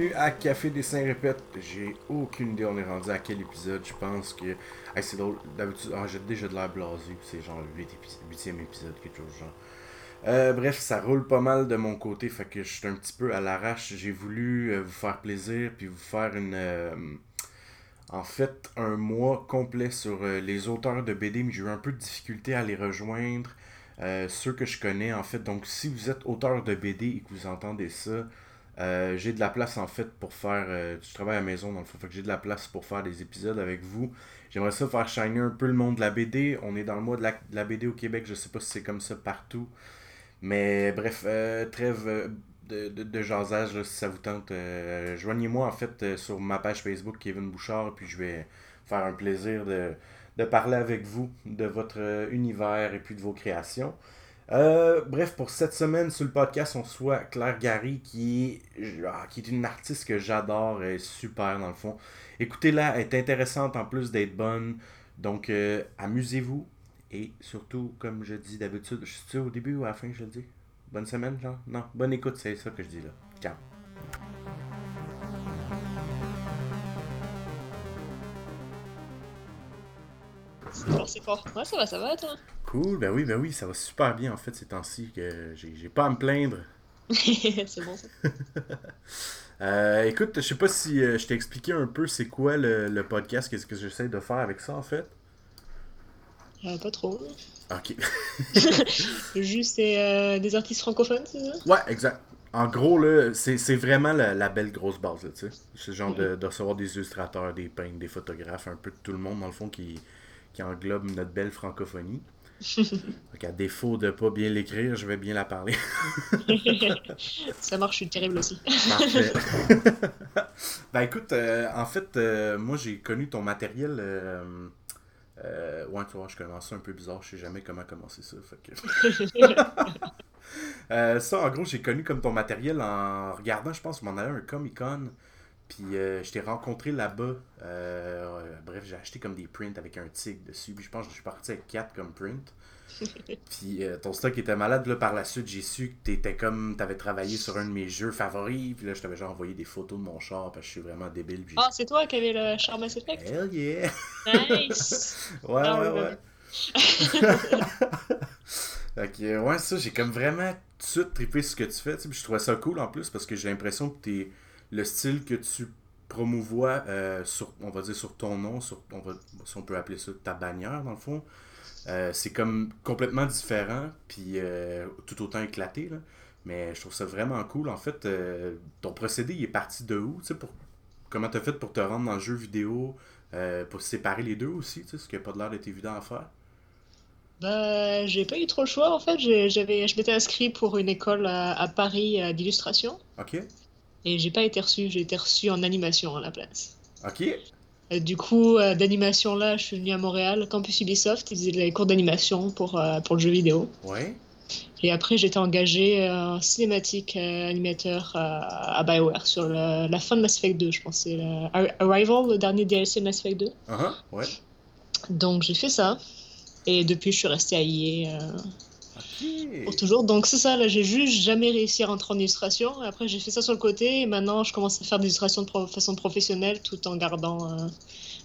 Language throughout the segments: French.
bienvenue à Café des Saints Répète. J'ai aucune idée, on est rendu à quel épisode. Je pense que. c'est drôle, d'habitude, ah, j'ai déjà de l'air blasé, c'est genre le 8 8e épisode, quelque chose genre. Euh, bref, ça roule pas mal de mon côté, fait que je suis un petit peu à l'arrache. J'ai voulu euh, vous faire plaisir, puis vous faire une. Euh, en fait, un mois complet sur les auteurs de BD, mais j'ai eu un peu de difficulté à les rejoindre. ceux que je connais, en fait. Donc, si vous êtes auteur de BD et que vous entendez ça, euh, j'ai de la place en fait pour faire. Euh, du travail à la maison dans le fond. Fait que j'ai de la place pour faire des épisodes avec vous. J'aimerais ça faire shiner un peu le monde de la BD. On est dans le mois de la, BD au Québec. Je sais pas si c'est comme ça partout. Mais bref, euh, trêve de, de, de, jasage si ça vous tente. Joignez-moi en fait sur ma page Facebook Kevin Bouchard. Puis je vais faire un plaisir de, de parler avec vous de votre univers et puis de vos créations. Euh, bref, pour cette semaine sur le podcast, on soit Claire Gary, qui est, ah, qui est une artiste que j'adore, elle est super dans le fond. Écoutez-la, elle est intéressante en plus d'être bonne. Donc, euh, amusez-vous. Et surtout, comme je dis d'habitude, je suis au début ou à la fin, je le dis? Bonne semaine, genre? Non, bonne écoute, c'est ça que je dis là. Ciao. C'est fort. Ouais, ça va, ça va, toi? Cool, ben oui, ben oui, ça va super bien en fait ces temps-ci, que j'ai pas à me plaindre. c'est bon ça. euh, écoute, je sais pas si euh, je t'ai expliqué un peu c'est quoi le, podcast, qu'est-ce que j'essaie de faire avec ça en fait? Euh, pas trop. Ok. Juste euh, des artistes francophones, c'est ça? Ouais, exact. En gros, là, c'est vraiment la, belle grosse base, tu sais. C'est genre de, de, recevoir des illustrateurs, des peintres, des photographes, un peu de tout le monde, dans le fond, qui, qui englobe notre belle francophonie. Donc, à défaut de pas bien l'écrire, je vais bien la parler. ça marche, je suis terrible aussi. Parfait. ben écoute, euh, en fait, euh, moi j'ai connu ton matériel. Euh, ouais, tu vois, je commence un peu bizarre, je sais jamais comment commencer ça. ça, en gros, j'ai connu comme ton matériel en regardant, je pense, m'en allait un Comic Con. Puis euh, je t'ai rencontré là-bas. Euh, bref, j'ai acheté comme des prints avec un tigre dessus. Puis je pense que je suis parti avec 4 comme print. puis euh, ton stock était malade. Là, par la suite, j'ai su que t'étais comme. T'avais travaillé sur un de mes jeux favoris. Puis là, je t'avais déjà envoyé des photos de mon char. Parce que je suis vraiment débile. Ah, c'est toi qui avais le char Mass Effect? Hell yeah Nice Ouais, ouais, ouais. fait que, ouais, ça, j'ai comme vraiment tout de suite trippé ce que tu fais. Puis je trouvais ça cool en plus parce que j'ai l'impression que t'es le style que tu promouvois euh, sur, on va dire, sur ton nom, sur, on va, si on peut appeler ça ta bannière, dans le fond, euh, c'est comme complètement différent, puis euh, tout autant éclaté, là. Mais je trouve ça vraiment cool. En fait, ton procédé, il est parti de où, tu sais, pour... Comment t'as fait pour te rendre dans le jeu vidéo, pour séparer les deux aussi, tu sais, ce qui n'a pas l'air d'être évident à faire? Bah, j'ai pas eu trop le choix, en fait. J'avais, je m'étais inscrit pour une école à, à Paris d'illustration. OK. Et j'ai pas été reçu, j'ai été reçu en animation à la place. Ok. du coup, euh, d'animation là, je suis venu à Montréal, campus Ubisoft, ils faisaient des cours d'animation pour, euh, pour le jeu vidéo. Ouais. Et après, j'étais engagé euh, en cinématique animateur à BioWare sur la fin de Mass Effect 2, je pense. C'est Arrival, le dernier DLC de Mass Effect 2. Uh -huh, ouais. Donc j'ai fait ça. Et depuis, je suis resté à Pour toujours. Donc c'est ça, là j'ai juste jamais réussi à rentrer en illustration. Après j'ai fait ça sur le côté et maintenant je commence à faire des illustrations de façon professionnelle tout en gardant... Euh,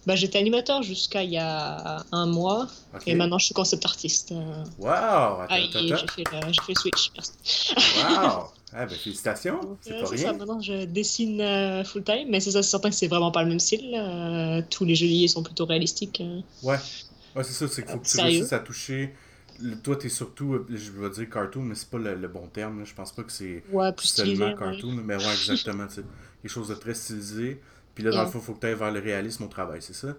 bah, j'étais animateur jusqu'à il y a un mois et maintenant je suis concept artiste. Waouh! Ah, j'ai fait, le switch. Waouh! Ah, ben, félicitations! C'est pas rien. Ça, maintenant je dessine euh, full time, mais c'est ça, c'est certain que c'est vraiment pas le même style. tous les jeux liés sont plutôt réalistiques. Ouais, ouais c'est ça, c'est qu'il faut que tu réussisses à toucher toi, t'es surtout, je vais dire cartoon, mais c'est pas le, bon terme. Je pense pas que c'est seulement cartoon, mais ouais, exactement. quelque chose de très stylisé. Puis là, dans le fond, il faut que tu ailles vers le réalisme au travail, c'est ça?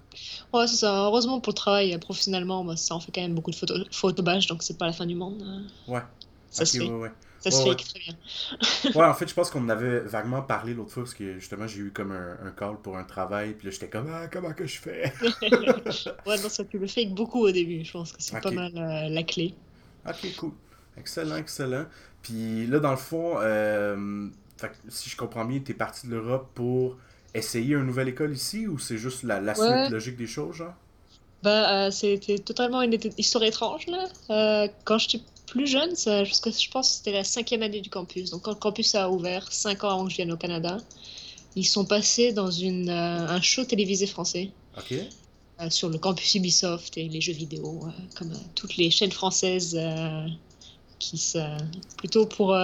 Ouais, c'est ça. Heureusement pour le travail, euh, professionnellement, bah, ça en fait quand même beaucoup de photos, photobage, donc c'est pas la fin du monde. Euh. Ouais. Ça se fait. Ouais, ouais. Ça se fait très bien. ouais, en fait, je pense qu'on avait vaguement parlé l'autre fois parce que justement, j'ai eu comme un, un, call pour un travail, puis là, j'étais comme, ah, comment que je fais? Ouais, non, ça, tu le fais beaucoup au début. Je pense que c'est pas mal euh, la clé. Ok, cool. Excellent, excellent. Puis là, dans le fond, euh, si je comprends bien, tu es parti de l'Europe pour essayer une nouvelle école ici ou c'est juste la, la suite logique des choses, genre? Bah, euh, c'était totalement une histoire étrange là. Quand j'étais plus jeune, ça, que je pense que c'était la cinquième année du campus. Donc quand le campus a ouvert, cinq ans avant que je vienne au Canada, ils sont passés dans une, euh, un show télévisé français. Ok. Euh, sur le campus Ubisoft et les jeux vidéo, euh, comme toutes les chaînes françaises qui sont plutôt pour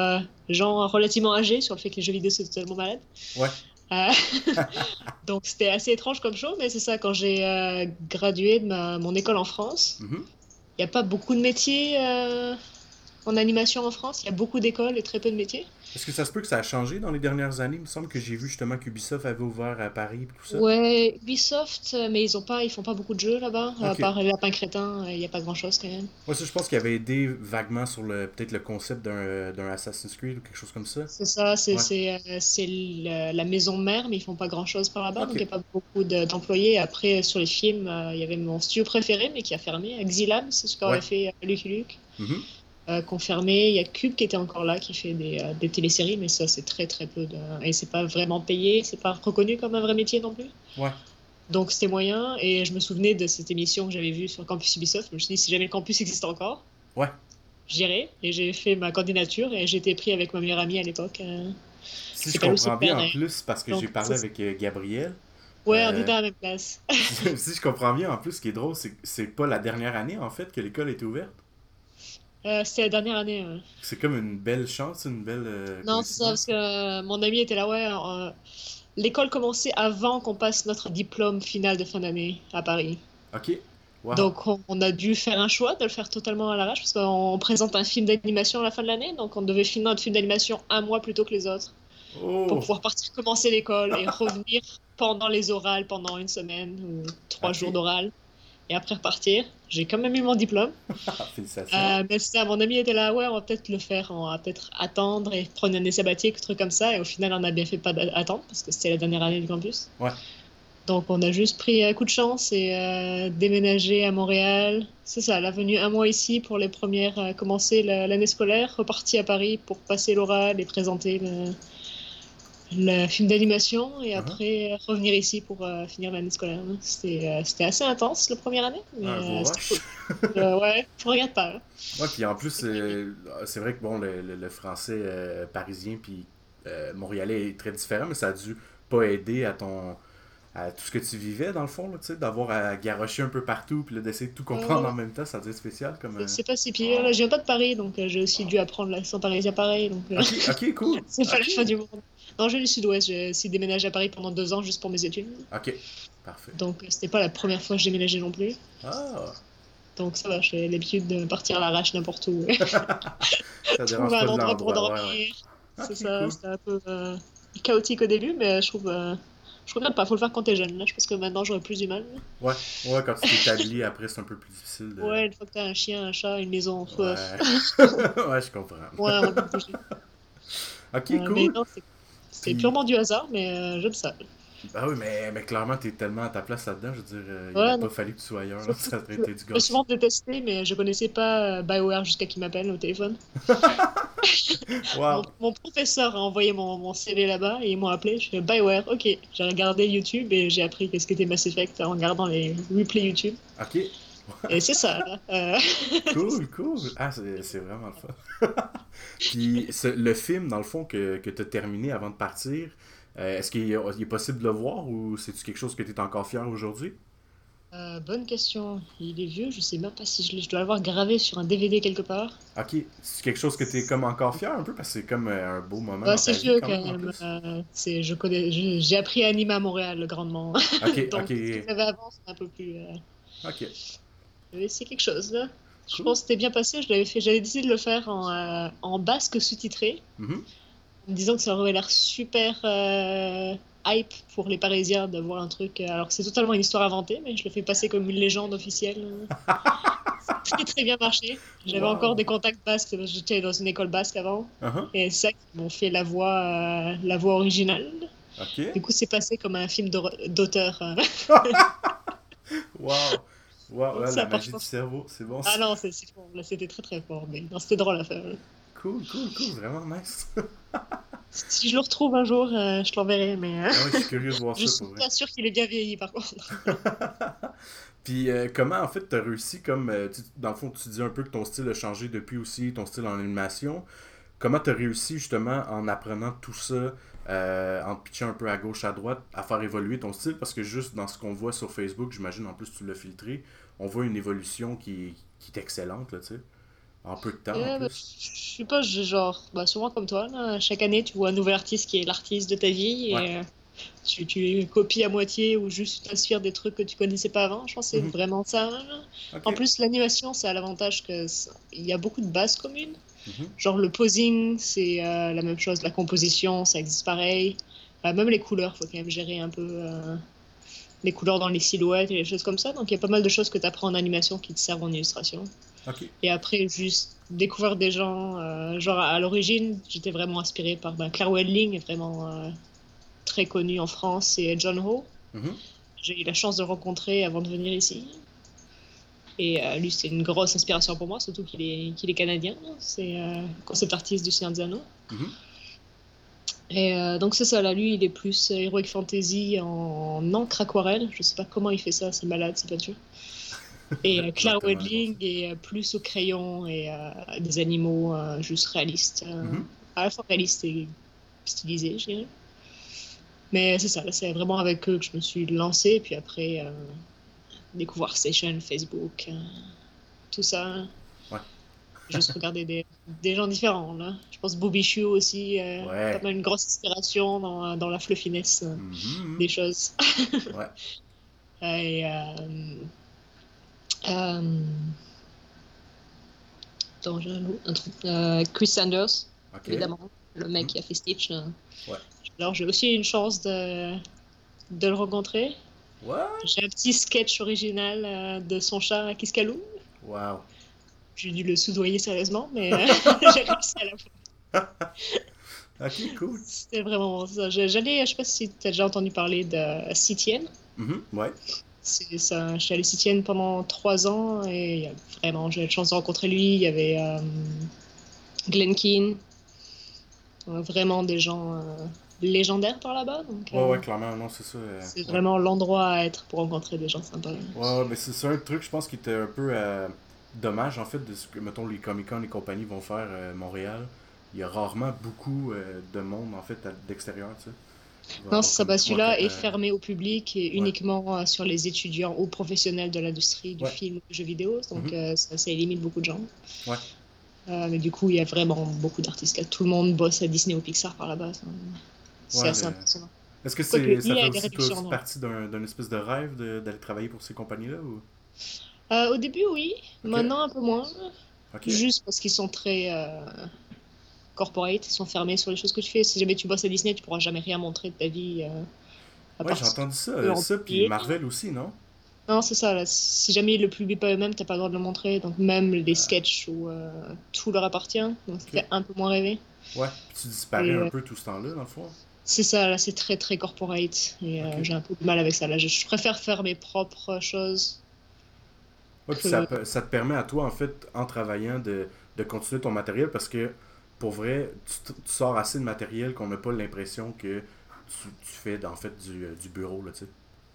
gens relativement âgés sur le fait que les jeux vidéo sont totalement malades. Ouais. donc c'était assez étrange comme show, mais c'est ça, quand j'ai gradué de ma, mon école en France, Mhm. il n'y a pas beaucoup de métiers en animation en France, il y a beaucoup d'écoles et très peu de métiers. Est-ce que ça se peut que ça a changé dans les dernières années? Il me semble que j'ai vu justement qu'Ubisoft avait ouvert à Paris et tout ça. Ouais, Ubisoft, euh, mais ils ont pas, ils font pas beaucoup de jeux là-bas. À part les lapins crétins, il n'y a pas grand-chose quand même. Moi, ça, je pense qu'il avait aidé vaguement sur le peut-être le concept d'un d'un Assassin's Creed ou quelque chose comme ça. C'est ça, c'est Ouais. euh, la maison mère, mais ils font pas grand-chose par là-bas, donc il n'y a pas beaucoup de- d'employés. Après, sur les films, euh, il y avait mon studio préféré, mais qui a fermé, Exilab, c'est ce qu'aurait Ouais. fait euh, Lucky Luke, Mhm. euh, qu'on fermé. Il y a Cube qui était encore là, qui fait des, euh, des téléséries, mais ça, c'est très très peu. De... Et c'est pas vraiment payé, c'est pas reconnu comme un vrai métier non plus. Ouais. Donc c'était moyen, et je me souvenais de cette émission que j'avais vue sur Campus Ubisoft. Je me suis dit, si jamais le campus existe encore, Ouais. j'irai. Et j'ai fait ma candidature, et été pris avec ma meilleure amie à l'époque. euh, Si je comprends bien en plus, parce que j'ai parlé avec euh, Gabriel. Ouais, on Euh, était à la même place. si je comprends bien, en plus, ce qui est drôle, c'est que c'est pas la dernière année, en fait, que l'école était ouverte. Euh, c'était la dernière année. ouais. C'est comme une belle chance, une belle. euh, Non, c'est ça, parce que euh, mon ami était là, ouais. L'école commençait avant qu'on passe notre diplôme final de fin d'année à Paris. Ok. Wow. Donc on, on a dû faire un choix de le faire totalement à l'arrache, parce qu'on présente un film d'animation à la fin de l'année, donc on devait finir notre film d'animation un mois plus tôt que les autres, pour Oh! pouvoir partir commencer l'école et revenir pendant les orales, pendant une semaine ou trois jours d'oral, et après repartir. J'ai quand même eu mon diplôme. Euh, mais c'est ça, mon ami était là, ouais, on va peut-être le faire, on va peut-être attendre et prendre une année sabbatique, truc comme ça. Et au final, on a bien fait pas d'attendre parce que c'était la dernière année du campus. Ouais. Donc, on a juste pris un coup de chance et euh, déménagé à Montréal. C'est ça, la venue un mois ici pour les premières, euh, commencer la- l'année scolaire, reparti à Paris pour passer l'oral et présenter le, le film d'animation et Uh-huh. après revenir ici pour euh, finir l'année scolaire. C'était euh, c'était assez intense la première année. Mais, Un euh, rush. cool. Euh, ouais, je regarde pas. hein. Ouais, puis en plus, euh, c'est vrai que bon, le, le- le français euh, parisien puis euh, montréalais est très différent, mais ça a dû pas aider à ton à tout ce que tu vivais dans le fond, d'avoir à garocher un peu partout puis d'essayer de tout comprendre Ouais. en même temps, ça être spécial comme. euh, C'est pas si pire. Là, je viens pas de Paris, donc euh, j'ai aussi dû apprendre l'accent parisien pareil. Donc, euh, Ok, ok, cool. c'est pas Ok. la fin du monde. Non, je viens du sud-ouest. J'ai aussi déménagé à Paris pendant deux ans juste pour mes études. Ok, parfait. Donc, euh, c'était pas la première fois que j'ai déménagé non plus. Ah, Donc, ça va, j'ai l'habitude de partir à l'arrache n'importe où. ça un endroit pour dormir. ouais, ouais. C'est ça, cool. c'était un peu euh, chaotique au début, mais je trouve. euh, je regrette pas, faut le faire quand t'es jeune. Là, je pense que maintenant j'aurais plus du mal. Ouais, ouais, quand tu t'établis après, c'est un peu plus difficile de. Ouais, une fois que t'as un chien, un chat, une maison, Ouais, ouais, ouais je comprends. ouais on bouger. Ok, Ouais, cool. mais non, c'est- c'est purement du hasard, mais euh, j'aime ça. Bah oui, mais, mais clairement, t'es tellement à ta place là-dedans, je veux dire, euh, il Ouais, non. pas fallu que tu sois ailleurs, là, ça aurait été du Je l'ai gâchis. souvent détesté, mais je connaissais pas euh, BioWare jusqu'à qu'il m'appelle au téléphone. Wow. Mon, mon professeur a envoyé mon, mon CV là-bas et ils m'ont appelé. Je fais BioWare, ok. J'ai regardé YouTube et j'ai appris qu'est-ce qu'était Mass Effect en regardant les replays YouTube. Ok, Et c'est ça, là. Euh, cool, cool. Ah, c'est vraiment le fun. Puis ce- le film, dans le fond, que, que tu as terminé avant de partir, euh, est-ce qu'il est, possible de le voir ou c'est-tu quelque chose que tu es encore fier aujourd'hui? euh, bonne question. Il est vieux, je sais même pas si je, dois l'avoir gravé sur un DVD quelque part. Ok, c'est quelque chose que tu es comme encore fier un peu parce que c'est comme un beau moment. Dans c'est vieux quand même. Euh, je connais, j'ai appris à animer à Montréal grandement. Ok, Donc, ok, ce que j'avais avant, c'est un peu plus. euh, ok. Mais c'est quelque chose là. Je pense que c'était bien passé. Je l'avais fait. J'avais décidé de le faire en, euh, en basque sous-titré, en me disant que ça aurait l'air super euh, hype pour les Parisiens d'avoir un truc. euh, Alors que c'est totalement une histoire inventée, mais je le fais passer comme une légende officielle. ça a très très bien marché. J'avais Wow. encore des contacts basques. J'étais dans une école basque avant, Uh-huh. et c'est ça qui m'ont fait la voix, euh, la voix originale. Du coup, c'est passé comme un film d'auteur. euh. Wow, Ça la magie du cerveau, c'est bon. Ah non, c'est fort. Là, c'était très très fort, mais non, c'était drôle à faire. Cool, cool, cool, vraiment nice. Si je le retrouve un jour, euh, je l'enverrai, mais euh, Ah je suis curieux de voir je ça suis pour vrai. pas sûr qu'il est bien vieilli par contre. Puis euh, comment en fait t'as réussi comme euh, tu- dans le fond tu dis un peu que ton style a changé depuis aussi ton style en animation. Comment t'as réussi justement en apprenant tout ça euh, en te pitchant un peu à gauche, à droite, à faire évoluer ton style, parce que juste dans ce qu'on voit sur Facebook, j'imagine en plus tu l'as filtré, on voit une évolution qui, qui est excellente, là, tu sais. En peu de temps. en bah, je sais pas, genre, bah, souvent comme toi, là, chaque année tu vois un nouvel artiste qui est l'artiste de ta vie et Ouais. euh, tu, tu copies à moitié ou juste tu t'inspires des trucs que tu connaissais pas avant. Je pense que c'est Mhm. vraiment ça. En plus, l'animation, ça a l'avantage que ça- il y a beaucoup de bases communes. Mhm. Genre le posing, c'est euh, la même chose. La composition, ça existe pareil. Même les couleurs, faut quand même gérer un peu euh, les couleurs dans les silhouettes et les choses comme ça. Donc il y a pas mal de choses que tu apprends en animation qui te servent en illustration. Et après, juste découvrir des gens. euh, genre à l'origine, j'étais vraiment inspirée par ben, Claire Wedling, est vraiment euh, très connue en France, et John Ho. Mhm. J'ai eu la chance de le rencontrer avant de venir ici. Et euh, lui, c'est une grosse inspiration pour moi, surtout qu'il est, qu'il est canadien. C'est concept artiste du Seigneur des Anneaux. Mhm. Et euh, donc c'est ça, là, lui, il est plus euh, Heroic Fantasy en encre aquarelle. Je sais pas comment il fait ça, c'est malade, c'est peinture. Et euh, Claire Wedling est euh, plus au crayon et euh, des animaux juste réalistes. euh, Mhm. À la fois réalistes et stylisés, je dirais. Mais c'est ça, là, c'est vraiment avec eux que je me suis lancée. Puis après, découvrir Station, Facebook, tout ça. Ouais. Juste regarder des, des gens différents, là. Je pense Bobby aussi, euh, Ouais. pas mal une grosse inspiration dans, dans la fluffiness euh, Mhm. des choses. Ouais. Et, euh, euh, attends, j'ai un, un truc. Euh, Chris Sanders, évidemment, le mec qui a fait Stitch. Ouais. Alors j'ai aussi eu une chance de, de le rencontrer. J'ai un petit sketch original euh, de son chat à Kiskaloum. Wow. J'ai dû le soudoyer sérieusement, mais euh, j'ai réussi à la fois. Ok, cool. C'était vraiment ça. Je- J'allais, je sais pas si tu as déjà entendu parler de Citienne. Mhm. Ouais. C'est ça. Je suis allée Citienne pendant trois ans et vraiment, j'ai eu la chance de rencontrer lui. Il y avait euh, Glenn Keane. Euh, Vraiment des gens euh, légendaires par là-bas. Donc, Ouais, euh, ouais, clairement, non, c'est ça. euh, c'est ouais. vraiment l'endroit à être pour rencontrer des gens sympas. Ouais, ouais, mais c'est c'est un truc, je pense, qui était un peu euh, dommage, en fait, de ce que, mettons, les Comic-Con et compagnie vont faire à Montréal. Il y a rarement beaucoup euh, de monde, en fait, d'extérieur, tu sais. Va Non, ça. trois, celui-là est euh, fermé au public et Ouais. uniquement euh, sur les étudiants ou professionnels de l'industrie du Ouais. film ou du jeu vidéo. Donc, Mhm. euh, ça, ça limite beaucoup de gens. Ouais. Euh, mais du coup, il y a vraiment beaucoup d'artistes. Tout le monde bosse à Disney ou Pixar par là-bas. C'est Ouais, assez impressionnant. Est-ce que c'est, ça fait aussi partie d'un, espèce de rêve d'aller travailler pour ces compagnies-là ou... Euh, au début, oui. Maintenant, un peu moins. Juste parce qu'ils sont très euh, corporate. Ils sont fermés sur les choses que tu fais. Si jamais tu bosses à Disney, tu pourras jamais rien montrer de ta vie. euh, à Ouais, j'ai entendu ça. ça, puis. Marvel aussi, non? Non, c'est ça. Là. Si jamais ils le publient pas eux-mêmes, t'as pas le droit de le montrer. Donc même les sketchs où tout leur appartient. Donc ça fait un peu moins rêver. Ouais. Puis tu disparais Et, un peu tout ce temps-là, dans le fond. C'est ça, là, c'est très très corporate. Et euh, j'ai un peu de mal avec ça. Là, je, je préfère faire mes propres choses. Ça, ça te permet à toi, en fait, en travaillant, de, de continuer ton matériel parce que, pour vrai, tu, tu sors assez de matériel qu'on n'a pas l'impression que tu, tu fais, en fait, du, euh, du bureau, là, tu sais.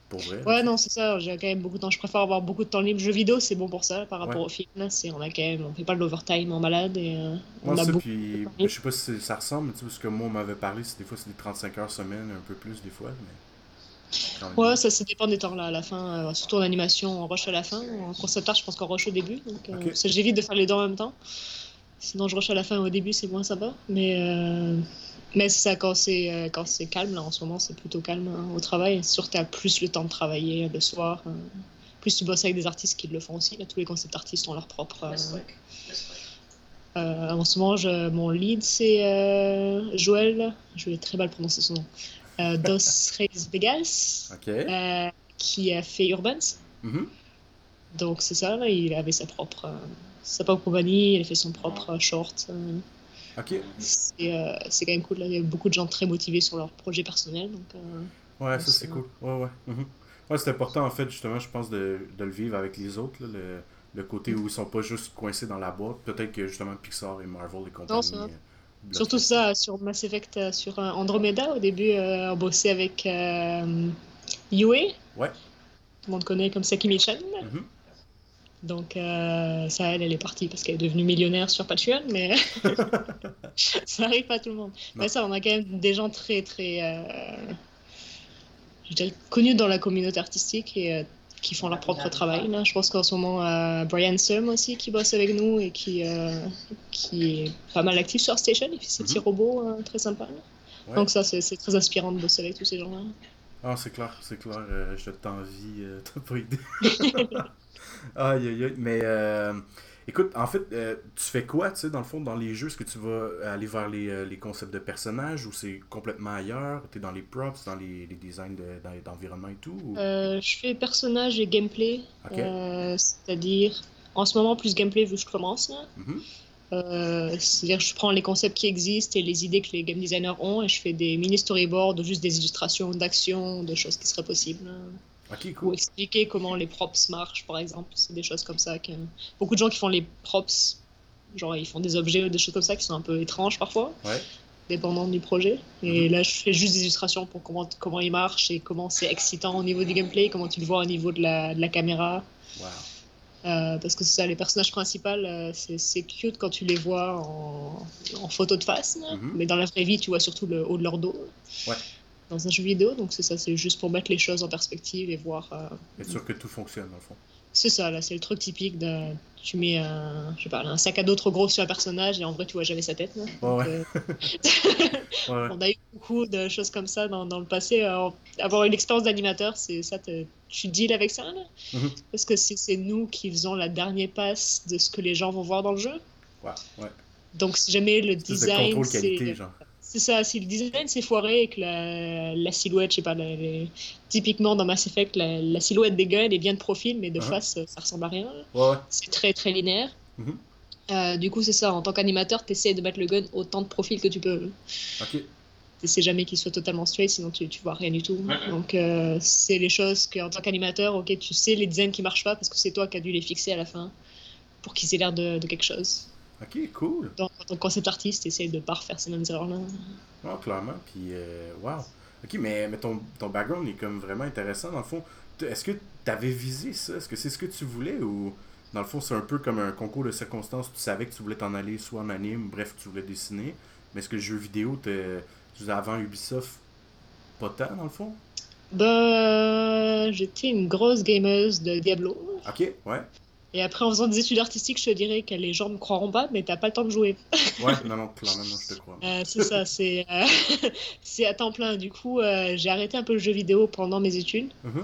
Pour vrai. Ouais, non, c'est ça. J'ai quand même beaucoup de temps. Je préfère avoir beaucoup de temps libre. Jeux vidéo, c'est bon pour ça par rapport Ouais. au film. C'est, on a quand même, on fait pas de l'overtime en malade et euh, on a ça, beaucoup. puis, de temps je sais pas si ça ressemble, tu sais, parce que moi, on m'avait parlé, c'est des fois, c'est des 35 heures semaine, un peu plus, des fois, mais... Ouais, ça, ça dépend des temps là. À la fin, euh, surtout en animation, on rush à la fin. En concept art, je pense qu'on rush au début. Donc, euh, ça, j'évite de faire les deux en même temps. Sinon, je rush à la fin au début, c'est moins sympa. Mais, euh, mais c'est ça, quand c'est, euh, quand c'est calme, là, en ce moment, c'est plutôt calme hein, au travail. Surtout, tu as plus le temps de travailler le soir. euh, plus tu bosses avec des artistes qui le font aussi. Là, tous les concept artistes ont leur propre. euh, euh, en ce moment, je- mon lead, c'est euh, Joël. Je vais très mal prononcer son nom. Euh, Dos Reis Vegas euh, qui a fait Urbans. Mhm. Donc c'est ça, là, il avait sa propre, euh, sa propre compagnie, il a fait son propre short. euh, Ok. c'est quand même cool, là. il y a beaucoup de gens très motivés sur leur projet personnel. Donc, Ouais, ça, c'est cool. Ouais, ouais. Mhm. Ouais, c'est important, en fait, justement, je pense, de, de le vivre avec les autres, là, le, le côté où ils sont pas juste coincés dans la boîte. Peut-être que, justement, Pixar et Marvel et compagnie... surtout ça. sur Mass Effect, euh, sur euh, Andromeda, au début, euh, on bossait avec euh, Yue, Ouais. tout le monde connaît comme Saki Michan. Mhm. Donc, euh, ça, elle, elle est partie parce qu'elle est devenue millionnaire sur Patreon, mais ça arrive pas à tout le monde. Mais ça, on a quand même des gens très, très, euh, je dirais, connus dans la communauté artistique et qui font leur propre travail. Là. Je pense qu'en ce moment, euh, Brian Sum aussi, qui bosse avec nous et qui, euh, qui est pas mal actif sur Station. Il fait ses petits Mhm. robots euh, très sympas. Ouais. Donc, ça, c'est très inspirant de bosser avec tous ces gens-là. Ah, c'est clair, c'est clair. je t'envie, t'as pas idée. aïe, aïe, aïe. Mais, écoute, en fait, euh, tu fais quoi, tu sais, dans le fond, dans les jeux? Est-ce que tu vas aller vers les, euh, les concepts de personnages ou c'est complètement ailleurs? T'es dans les props, dans les, les designs de- d'environnement et tout ou- Euh, je fais personnage et gameplay. Ok. Euh, C'est-à-dire, en ce moment, plus gameplay vu que je commence. là. Mhm. Euh, C'est-à-dire, je prends les concepts qui existent et les idées que les game designers ont et je fais des mini storyboards, juste des illustrations d'actions, de choses qui seraient possibles. Hein. Ok, Ou expliquer comment les props marchent, par exemple. C'est des choses comme ça. Que... Beaucoup de gens qui font les props, genre ils font des objets ou des choses comme ça qui sont un peu étranges parfois, Ouais. dépendant du projet. Et Mhm. là, je fais juste des illustrations pour comment, comment ils marchent et comment c'est excitant au niveau du gameplay, comment tu le vois au niveau de la, de la caméra. Wow. Euh, parce que c'est ça, les personnages principaux, euh, c'est cute quand tu les vois en, en photo de face. Mhm. mais dans la vraie vie, tu vois surtout le haut de leur dos. Ouais. Dans un jeu vidéo, donc c'est ça, c'est juste pour mettre les choses en perspective et voir. euh, Être sûr que tout fonctionne, dans le fond. c'est ça, là, c'est le truc typique de. Tu mets un, je sais pas, un sac à dos trop gros sur un personnage et en vrai, tu vois jamais sa tête. là. Donc, Ouais. euh, Ouais, ouais. on a eu beaucoup de choses comme ça dans, dans le passé. Euh, avoir une expérience d'animateur, c'est ça, tu deals avec ça, là? Mhm. Parce que c'est nous qui faisons la dernière passe de ce que les gens vont voir dans le jeu. Wow, ouais. Donc, si jamais le de design, contrôle qualité, c'est genre. C'est ça, si le design s'est foiré et que la, la silhouette, je sais pas, la- les- typiquement dans Mass Effect, la, la silhouette des guns est bien de profil, mais de face, ça ressemble à rien. Ouais. C'est très très linéaire. Mhm. Euh, du coup, c'est ça, en tant qu'animateur, tu essaies de mettre le gun autant de profil que tu peux. Ok. Tu sais jamais qu'il soit totalement straight, sinon tu, tu vois rien du tout. Donc, euh, c'est les choses qu'en tant qu'animateur, ok, tu sais les designs qui marchent pas parce que c'est toi qui as dû les fixer à la fin pour qu'ils aient l'air de, de quelque chose. Ok, cool. Donc, que concept artiste, essaye de pas refaire ces mêmes erreurs-là. Non, clairement. Puis, euh, wow. Ok, mais, mais ton, ton background est comme vraiment intéressant. Dans le fond, est-ce que tu avais visé ça? Est-ce que c'est ce que tu voulais ou dans le fond, c'est un peu comme un concours de circonstances Tu savais que tu voulais t'en aller soit en anime, bref, tu voulais dessiner. Mais est-ce que le jeu vidéo, avant Ubisoft pas tant dans le fond? Ben, j'étais une grosse gameuse de Diablo. Ok, ouais. Et après, en faisant des études artistiques, je te dirais que les gens me croiront pas, mais t'as pas le temps de jouer. Ouais, non, non, clairement, non, je te crois. Euh, c'est ça, c'est euh, c'est à temps plein. Du coup, euh, j'ai arrêté un peu le jeu vidéo pendant mes études. Mhm.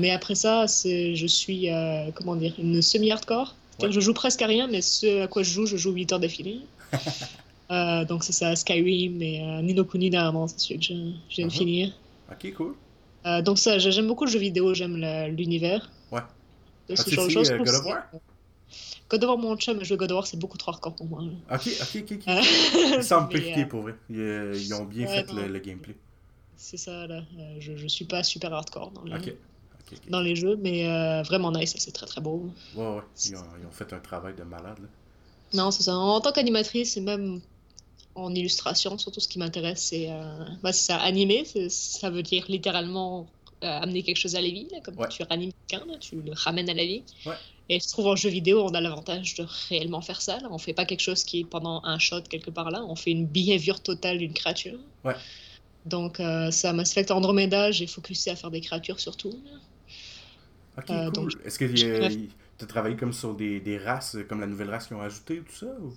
Mais après ça, c'est, je suis, comment dire, une semi-hardcore. Ouais. Je joue presque à rien, mais ce à quoi je joue, je joue 8 heures d'affilée. Donc c'est ça, Skyrim et Nino Kuni dernièrement, c'est celui que je, je viens de Mhm. finir. Ok, cool. Euh, donc ça, j'ai- j'aime beaucoup le jeu vidéo, j'aime la- l'univers. Ouais. De ce As-tu genre de choses. euh, God of War? C'est- God of War, mon chum, jouer God of War, c'est beaucoup trop hardcore pour moi. Ok, ok, ok, ok. Euh, mais, piquer euh, pour vrai. Ils, ils ont bien Ouais, fait le, le gameplay. C'est ça, là. Je, je suis pas super hardcore dans les, dans jeux, mais euh, vraiment nice, c'est très très beau. Ouais, ouais. Ils ont, ils ont fait un travail de malade, là. Non, c'est ça. En tant qu'animatrice et même en illustration, surtout ce qui m'intéresse, c'est euh, bah, c'est ça, animer. c'est- Ça veut dire littéralement euh, amener quelque chose à la vie, là, comme Ouais. tu ranimes quelqu'un, tu le ramènes à la vie. Ouais. Et je trouve en jeu vidéo, on a l'avantage de réellement faire ça. Là. On fait pas quelque chose qui est pendant un shot quelque part là, on fait une behavior totale d'une créature. Ouais. Donc euh, ça, Mass Effect Andromeda, j'ai focusé à faire des créatures surtout. Ok, Euh, cool. Est-ce que tu as travaillé comme sur des, des races, comme la nouvelle race qu'ils ont ajoutée ou tout ça ou...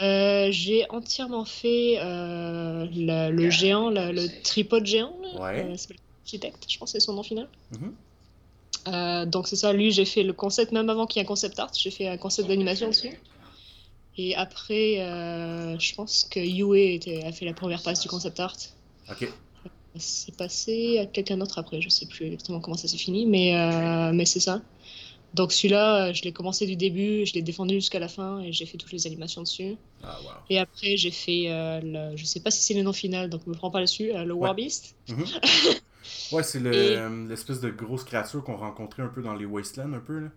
Euh, j'ai entièrement fait euh, le géant, la- le tripode géant. là. Ouais. Euh, Architecte, je pense que c'est son nom final. Mhm. Euh, donc c'est ça, lui j'ai fait le concept, même avant qu'il y ait un concept art, j'ai fait un concept d'animation dessus. Et après, euh, je pense que Yue était- a fait la première passe du concept art. Ok. C'est passé à quelqu'un d'autre après, je sais plus exactement comment ça s'est fini, mais, euh, mais c'est ça. Donc celui-là, je l'ai commencé du début, je l'ai défendu jusqu'à la fin et j'ai fait toutes les animations dessus. Ah, wow. Et après, j'ai fait, euh, le, je sais pas si c'est le nom final, donc me prends pas là-dessus, euh, le War Beast. Mhm. ouais, c'est le- Et- l'espèce de grosse créature qu'on rencontrait un peu dans les Wastelands, un peu, là.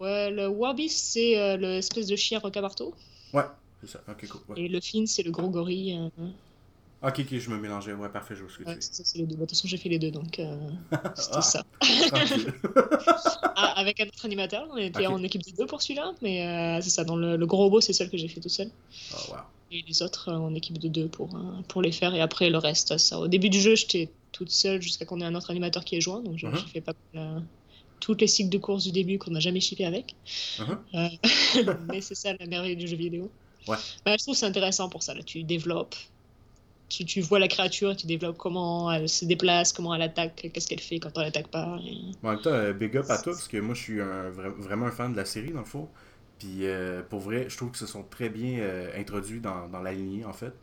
Ouais, le War Beast, c'est euh, l'espèce de chien marteau. Ouais, c'est ça. Ok, cool. Ouais. Et le fin, c'est le gros gorille. euh, Ok, ok, je me mélangeais. Ouais, parfait, je vois ce que Ouais, tu c'est ça, c'est les deux. De toute façon, j'ai fait les deux, donc euh, c'était Ah. ça. Ah, avec un autre animateur, on était en équipe de deux pour celui-là, mais euh, c'est ça, dans le, le gros robot, c'est celle que j'ai fait tout seul. Oh, wow. Et les autres euh, en équipe de deux pour, euh, pour les faire. Et après, le reste, ça. Au début du jeu, j'étais toute seule jusqu'à qu'on ait un autre animateur qui est joint. Donc, j'ai j'ai fait pas mal, euh, toutes les cycles de course du début qu'on n'a jamais shippé avec. Mhm. Mais c'est ça la merveille du jeu vidéo. Ouais. Bah, je trouve que c'est intéressant pour ça. Là. Tu développes, tu, tu vois la créature, tu développes comment elle se déplace, comment elle attaque, qu'est-ce qu'elle fait quand elle attaque pas. et- En même temps, euh, big up à toi, parce que moi, je suis un, vra- vraiment un fan de la série, dans le fond. Puis, euh, pour vrai, je trouve que se sont très bien euh, introduits dans, dans la lignée, en fait.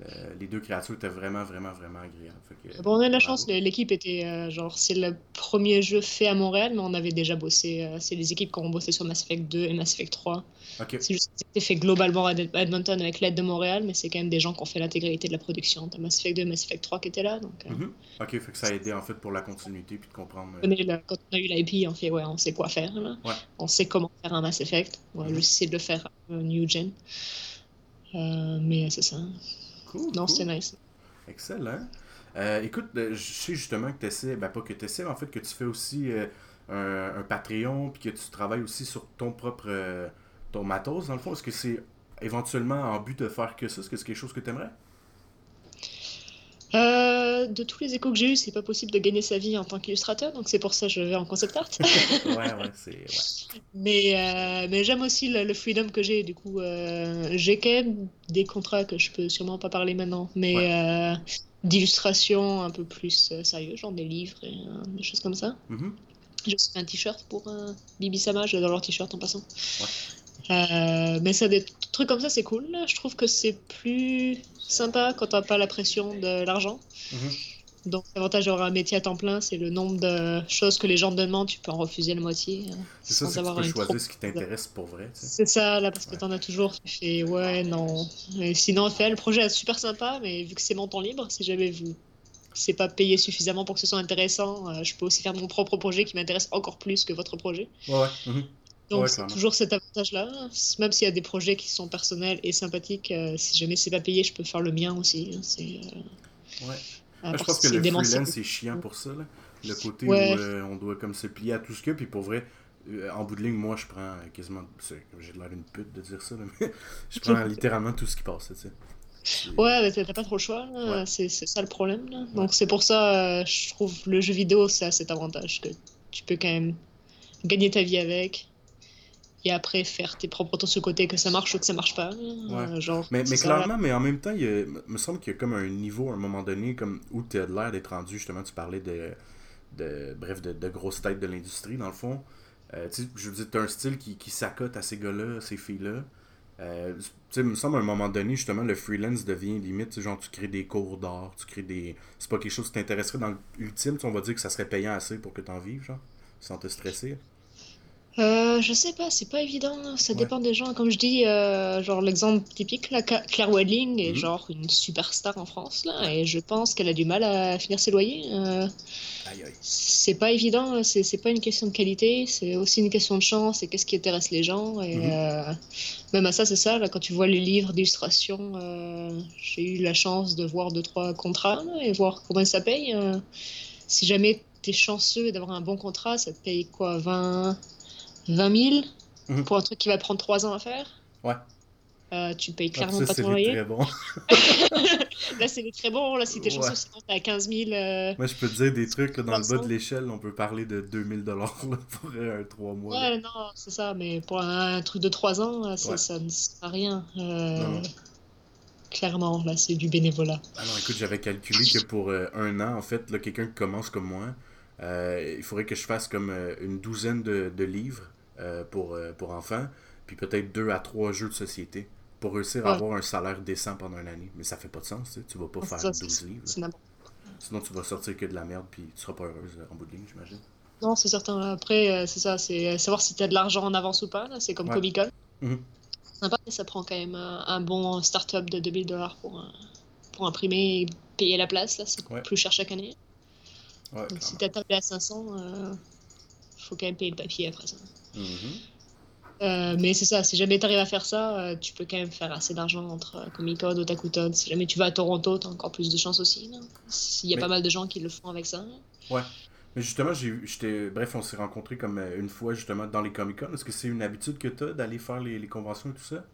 Euh, les deux créatures étaient vraiment, vraiment, vraiment agréables. Que, Bon, on a de la chance, l'équipe était euh, genre, c'est le premier jeu fait à Montréal, mais on avait déjà bossé. euh, c'est les équipes qui ont bossé sur Mass Effect 2 et Mass Effect 3. Ok, C'est juste que c'était fait globalement à Ed- à Edmonton avec l'aide de Montréal, mais c'est quand même des gens qui ont fait l'intégralité de la production. T'as Mass Effect 2 et Mass Effect 3 qui étaient là, donc. Mhm. ok, fait que ça a aidé, en fait, pour la continuité, puis de comprendre. on est là- quand on a eu l'IP, on fait ouais, on sait quoi faire. Là. Ouais. On sait comment faire un Mass Effect. On va Mhm. juste essayer de le faire un New Gen. Mais c'est ça. Cool, Non, cool. c'était nice. Excellent. Euh, écoute, euh, je sais justement que tu essaies, ben pas que tu essaies, mais en fait que tu fais aussi euh, un, un Patreon, puis que tu travailles aussi sur ton propre euh, ton matos, dans le fond. Est-ce que c'est éventuellement en but de faire que ça? Est-ce que c'est quelque chose que tu aimerais? Euh, de tous les échos que j'ai eus, c'est pas possible de gagner sa vie en tant qu'illustrateur, donc c'est pour ça que je vais en concept art. ouais, ouais, c'est. Ouais. mais euh, mais j'aime aussi le, le freedom que j'ai, du coup, euh, j'ai quand même des contrats que je peux sûrement pas parler maintenant, mais euh, d'illustration un peu plus euh, sérieux, genre des livres et euh, des choses comme ça. Mhm. J'ai aussi fait un t-shirt pour euh, Bibi Sama, j'adore leur t-shirt en passant. Euh, mais ça, des trucs comme ça, c'est cool. Je trouve que c'est plus sympa quand t'as pas la pression de l'argent. Mhm. Donc, l'avantage d'avoir un métier à temps plein, c'est le nombre de choses que les gens te demandent, tu peux en refuser la moitié. euh, C'est ça, c'est que tu peux choisir trop- ce qui t'intéresse pour vrai. tu sais. C'est ça, là, parce que Ouais. t'en as toujours, tu fais ouais, non. Et sinon, fait, le projet est super sympa, mais vu que c'est mon temps libre, si jamais vous c'est pas payé suffisamment pour que ce soit intéressant, euh, je peux aussi faire mon propre projet qui m'intéresse encore plus que votre projet. Ouais, ouais. mhm. Donc Ouais, toujours cet avantage-là. Même s'il y a des projets qui sont personnels et sympathiques, euh, si jamais c'est pas payé, je peux faire le mien aussi. hein, C'est, euh, Ouais. Moi, je pense que le freelance, c'est chiant pour ça. Là. Le côté Ouais. où euh, on doit comme se plier à tout ce a. Puis pour vrai, euh, en bout de ligne, moi, je prends quasiment. J'ai l'air d'une pute de dire ça, là, mais je prends littéralement tout ce qui passe. Sais. Ouais, mais t'as pas trop le choix. Ouais. C'est c'est ça le problème. Là. Donc c'est pour ça, je trouve le jeu vidéo, ça a cet avantage que tu peux quand même gagner ta vie avec. Et après faire tes propres tours sur le côté, que ça marche ou que ça marche pas. Euh, genre, Mais, là. clairement, mais en même temps, il a- me semble qu'il y a comme un niveau à un moment donné comme où tu as l'air d'être rendu, justement, tu parlais de, de bref, de, de grosses têtes de l'industrie, dans le fond. Euh, je veux dire, tu as un style qui, qui s'accote à ces gars-là, à ces filles-là. Euh, tu sais, il me semble à un moment donné, justement, le freelance devient limite, genre, tu crées des cours d'art, tu crées des... C'est pas quelque chose qui t'intéresserait dans l'ultime, on va dire que ça serait payant assez pour que t'en vives, genre, sans te stresser. Euh, je sais pas, c'est pas évident, hein. ça Ouais. dépend des gens. Comme je dis, euh, genre l'exemple typique, là, Claire Wedling est Mhm. genre une superstar en France, là, et je pense qu'elle a du mal à finir ses loyers. Euh, c'est pas évident, hein. c'est pas une question de qualité, c'est aussi une question de chance et qu'est-ce qui intéresse les gens. Et Mhm. euh, même à ça, c'est ça, là, quand tu vois les livres d'illustration, j'ai eu la chance de voir deux, trois contrats là, et voir combien ça paye. si jamais t'es chanceux d'avoir un bon contrat, ça te paye quoi, 20, 20 000 Mhm. pour un truc qui va prendre 3 ans à faire Ouais. Euh, tu payes Ah, clairement ça, pas ton loyer. très bon. Là, c'est très bon. Là, si t'es chanceux, Ouais. sinon t'es à 15 000. euh, Moi, je peux te dire des trucs, là, dans le bas de l'échelle, on peut parler de 2000$ là, pour un 3 mois. là. Ouais, non, c'est ça, mais pour un, truc de 3 ans, euh, ça, Ouais. ça ne sert à rien. Euh. Clairement, là, c'est du bénévolat. Ah non, écoute, j'avais calculé que pour un an, en fait, là, quelqu'un qui commence comme moi, il faudrait que je fasse comme une douzaine de, de livres euh, pour, euh, pour enfants, puis peut-être deux à trois jeux de société pour réussir à Ouais. avoir un salaire décent pendant une année. Mais ça fait pas de sens, tu sais. Tu vas pas faire ça, 12 c'est- livres. Sinon, tu vas sortir que de la merde, puis tu seras pas heureuse euh, en bout de ligne, j'imagine. Non, c'est certain. Après, c'est ça, c'est savoir si t'as de l'argent en avance ou pas. là, C'est comme Ouais. Comic Con. C'est sympa, mais ça prend quand même un, bon start-up de 2000 dollars pour, pour imprimer et payer la place. Là, c'est Ouais. plus cher chaque année. Ouais, Donc, si t'as tablé à 500, euh, faut quand même payer le papier après ça. Mhm. Euh, mais c'est ça, si jamais tu arrives à faire ça, euh, tu peux quand même faire assez d'argent entre Comic Con, Otakuton. Si jamais tu vas à Toronto, tu as encore plus de chance aussi. Il y a pas mal de gens qui le font avec ça. Ouais. Mais justement, j'étais. Bref, on s'est rencontrés comme une fois justement dans les Comic Con. Est-ce que c'est une habitude que tu as d'aller faire les, les, conventions et tout ça?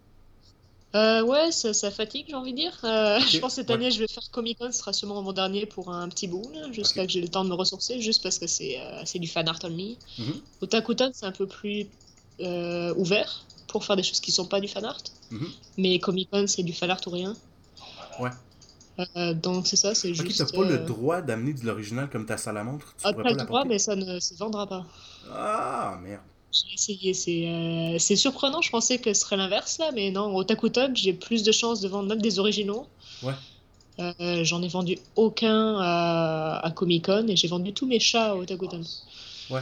Euh, Ouais, ça, ça fatigue, j'ai envie de dire. Je pense que cette année, je vais faire Comic Con, ce sera sûrement mon dernier pour un petit bout, jusqu'à que j'ai le temps de me ressourcer, juste parce que c'est c'est du fan art only. Mm -hmm. Otakuton, c'est un peu plus euh, ouvert pour faire des choses qui sont pas du fan art. Mhm. Mais Comic Con, c'est du fan art ou rien. Ouais. Euh, donc c'est ça, c'est okay, juste. t'as pas le euh, droit d'amener de l'original comme ta salle à montre tu ah, pas le droit, mais ça ne se vendra pas. Ah merde. J'ai essayé, c'est c'est surprenant, je pensais que ce serait l'inverse là, mais non, au Takuton, j'ai plus de chances de vendre même des originaux. Ouais. J'en ai vendu aucun à, à Comic Con et j'ai vendu tous mes chats au Takuton. Ouais.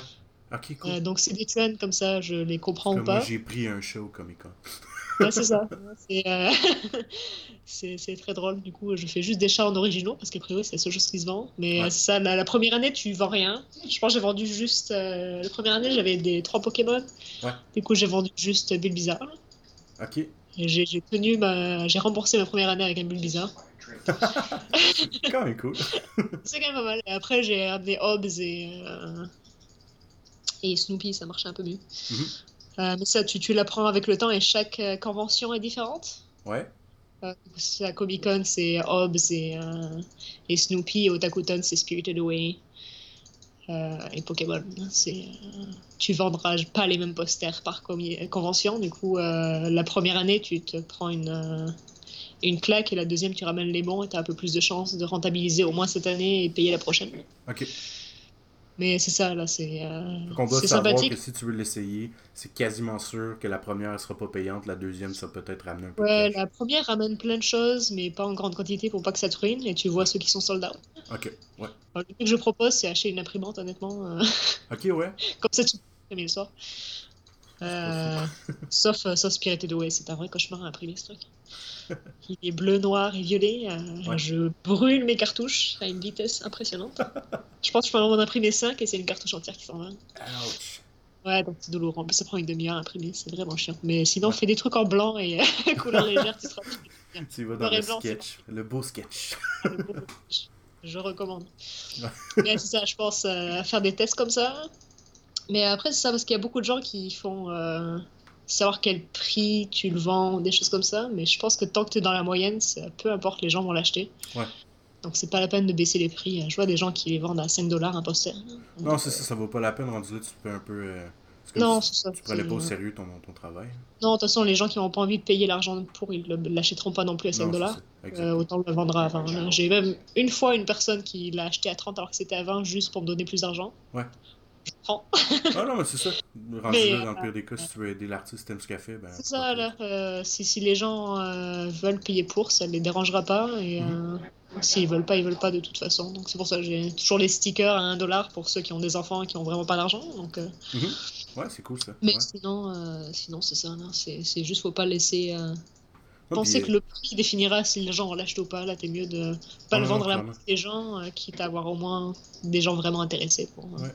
cool. Euh, donc c'est des trends comme ça, je les comprends ou pas. Moi j'ai pris un show Comic Con. ouais, c'est ça. Euh, c'est très drôle. Du coup, je fais juste des chats en originaux parce qu'à priori c'est la seule chose qui se vend. Mais ça, la, première année, tu vends rien. Je pense que j'ai vendu juste. Euh, la première année, j'avais des trois Pokémon. Ouais. Du coup, j'ai vendu juste Bill Bizarre. Ok. J'ai tenu ma... J'ai remboursé ma première année avec un Bill Bizarre. quand même cool. c'est quand même pas mal. Et après, j'ai amené Hobbs et et Snoopy, ça marchait un peu mieux. Mhm. Euh, mais ça, tu, tu l'apprends avec le temps et chaque euh, convention est différente. Ouais. Euh, à Comic Con, c'est Hobbs et, et Snoopy. Et Otakuton, c'est Spirited Away. et Pokémon, c'est tu vendras pas les mêmes posters par convention. Du coup, la première année, tu te prends une, une claque et la deuxième, tu ramènes les bons et tu as un peu plus de chances de rentabiliser au moins cette année et payer la prochaine. Ok. Mais c'est ça, là, c'est. Euh, on doit savoir que si tu veux l'essayer, c'est quasiment sûr que la première ne sera pas payante, la deuxième, ça peut être ramener un peu. Ouais, la première ramène plein de choses, mais pas en grande quantité pour pas que ça te ruine, et tu vois ceux qui sont sold out. Ok, ouais. le truc que je propose, c'est acheter une imprimante, honnêtement. Euh. Ok, ouais. Comme ça, tu peux le soir. Euh, sauf, euh, sauf Spirited Away, c'est un vrai cauchemar à imprimer ce truc. Il est bleu, noir et violet. Euh, je brûle mes cartouches à une vitesse impressionnante. je pense que je peux en imprimer 5 et c'est une cartouche entière qui s'en va. Ouais, donc c'est douloureux. En plus, ça prend une demi-heure à imprimer, c'est vraiment chiant. Mais sinon, ouais. fais des trucs en blanc et couleur légère, tu seras bien. Tu vas dans le sketch, le beau sketch. Je recommande. Mais c'est ça, je pense à faire des tests comme ça. Mais après, c'est ça, parce qu'il y a beaucoup de gens qui font euh, savoir quel prix tu le vends, des choses comme ça. Mais je pense que tant que tu es dans la moyenne, peu importe, les gens vont l'acheter. Ouais. Donc c'est pas la peine de baisser les prix. Je vois des gens qui les vendent à 5 dollars un poster. Non, c'est ça, ça vaut pas la peine. Rendu là, tu peux un peu. Euh, non, c'est ça. Tu prenais pas au sérieux ton, ton travail. Non, de toute façon, les gens qui n'ont pas envie de payer l'argent pour, ils l'achèteront pas non plus à 5 dollars. Euh, autant le vendre à 20. J'ai même une fois une personne qui l'a acheté à 30 alors que c'était à 20 juste pour me donner plus d'argent. Ouais je prends. ah non, mais c'est ça. Rendu mais, là, dans le pire des cas, si tu veux aider l'artiste, t'aimes ce qu'elle fait, ben. C'est ça, là. Euh, si, si les gens euh, veulent payer pour, ça les dérangera pas. Et mm -hmm. s'ils veulent pas, ils veulent pas de toute façon. Donc c'est pour ça que j'ai toujours les stickers à 1 dollar pour ceux qui ont des enfants et qui ont vraiment pas d'argent. Donc. -hmm. Ouais, c'est cool ça. Mais ouais. sinon, sinon c'est ça. C'est juste, faut pas laisser. penser que le prix définira si les gens l'achètent ou pas. Là, t'es mieux de pas le vendre à la des gens, quitte à avoir au moins des gens vraiment intéressés pour. Ouais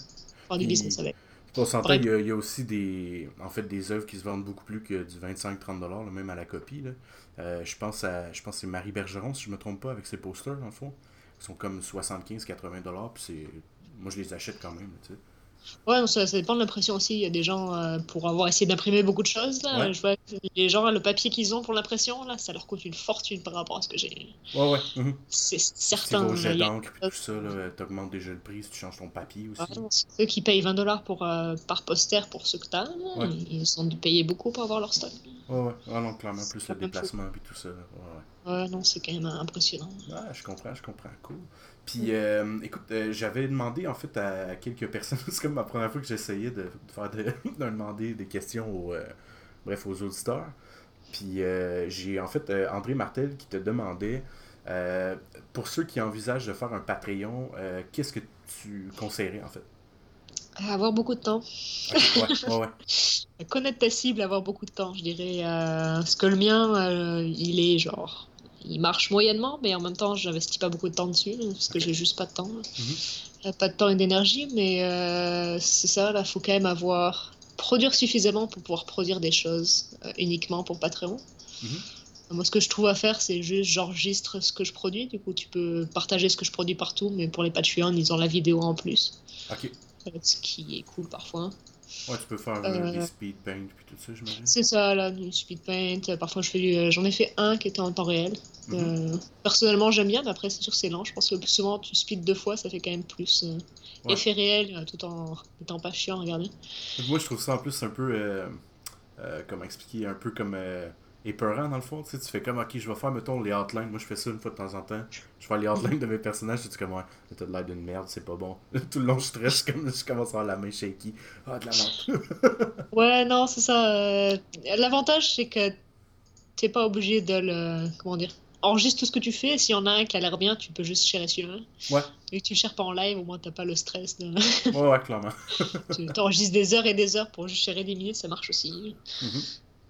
faire du business avec. On s'entend, il, il, y a aussi des, en fait, des œuvres qui se vendent beaucoup plus que du 25-30$, même à la copie. Là. Euh, je pense à je pense c'est Marie Bergeron, si je me trompe pas, avec ses posters, dans le fond. Ils sont comme 75-80$, puis moi je les achète quand même. Tu sais. Ouais, ça, ça, dépend de l'impression aussi. Il y a des gens, euh, pour avoir essayé d'imprimer beaucoup de choses, là, ouais. je vois les gens, le papier qu'ils ont pour l'impression, là, ça leur coûte une fortune par rapport à ce que j'ai. Ouais, ouais. Mm -hmm. C'est certain. Si jet d'encre, tout ça, t'augmentes déjà le prix si tu changes ton papier aussi. Ah, non, ceux qui payent 20 dollars euh, par poster pour ce que t'as, ouais. ils sont de payer beaucoup pour avoir leur stock. Ouais, ouais. Ah non, clairement, plus le déplacement et tout ça. Ouais, ouais. Ouais, non, c'est quand même impressionnant. Ouais, je comprends, je comprends. Cool. Puis, euh, écoute, euh, j'avais demandé en fait à, quelques personnes, c'est comme ma première fois que j'essayais de, de, faire de, de, demander des questions aux, euh, bref, aux auditeurs. Puis, euh, j'ai en fait André Martel qui te demandait, pour ceux qui envisagent de faire un Patreon, qu'est-ce que tu conseillerais en fait? Avoir beaucoup de temps. Okay, ouais, ouais, ouais. Connaître ta cible, avoir beaucoup de temps, je dirais. parce que le mien, il est genre il marche moyennement, mais en même temps, j'investis pas beaucoup de temps dessus parce que j'ai juste pas de temps. Mm -hmm. Pas de temps et d'énergie, mais euh, c'est ça, là, faut quand même avoir produire suffisamment pour pouvoir produire des choses euh, uniquement pour Patreon. Mhm. Moi, ce que je trouve à faire, c'est juste j'enregistre ce que je produis. Du coup, tu peux partager ce que je produis partout, mais pour les Patreons, ils ont la vidéo en plus. Euh, Ce qui est cool parfois. Ouais, tu peux faire Euh, euh, des speed paint puis tout ça, j'imagine. C'est ça, là, du speed paint. Euh, Parfois, je fais euh, j'en ai fait un qui était en temps réel. Mhm. Euh, personnellement, j'aime bien, mais après, c'est sûr que c'est lent. Je pense que le plus souvent, tu speed deux fois, ça fait quand même plus euh, Ouais. effet réel, tout en étant pas chiant à regarder. Moi, je trouve ça en plus un peu. Comment expliquer Un peu comme. Épeurant dans le fond. Tu sais, tu fais comme, ok, je vais faire, mettons, les outlines. Moi, je fais ça une fois de temps en temps. Je fais les outlines de mes personnages. Je dis comme, ouais, t'as de l'air d'une merde, c'est pas bon. Tout le long, je stresse, comme, je commence à avoir la main shaky. Ah, de la merde. Ouais, non, c'est ça. euh, L'avantage, c'est que t'es pas obligé de le. Comment dire Enregistre tout ce que tu fais. S'il y en a un qui a l'air bien, tu peux juste gérer celui-là. Ouais. Et que tu cherches pas en live, au moins t'as pas le stress. De... Ouais, ouais, clairement. tu t'enregistres des heures et des heures pour juste gérer des minutes, ça marche aussi. Mhm.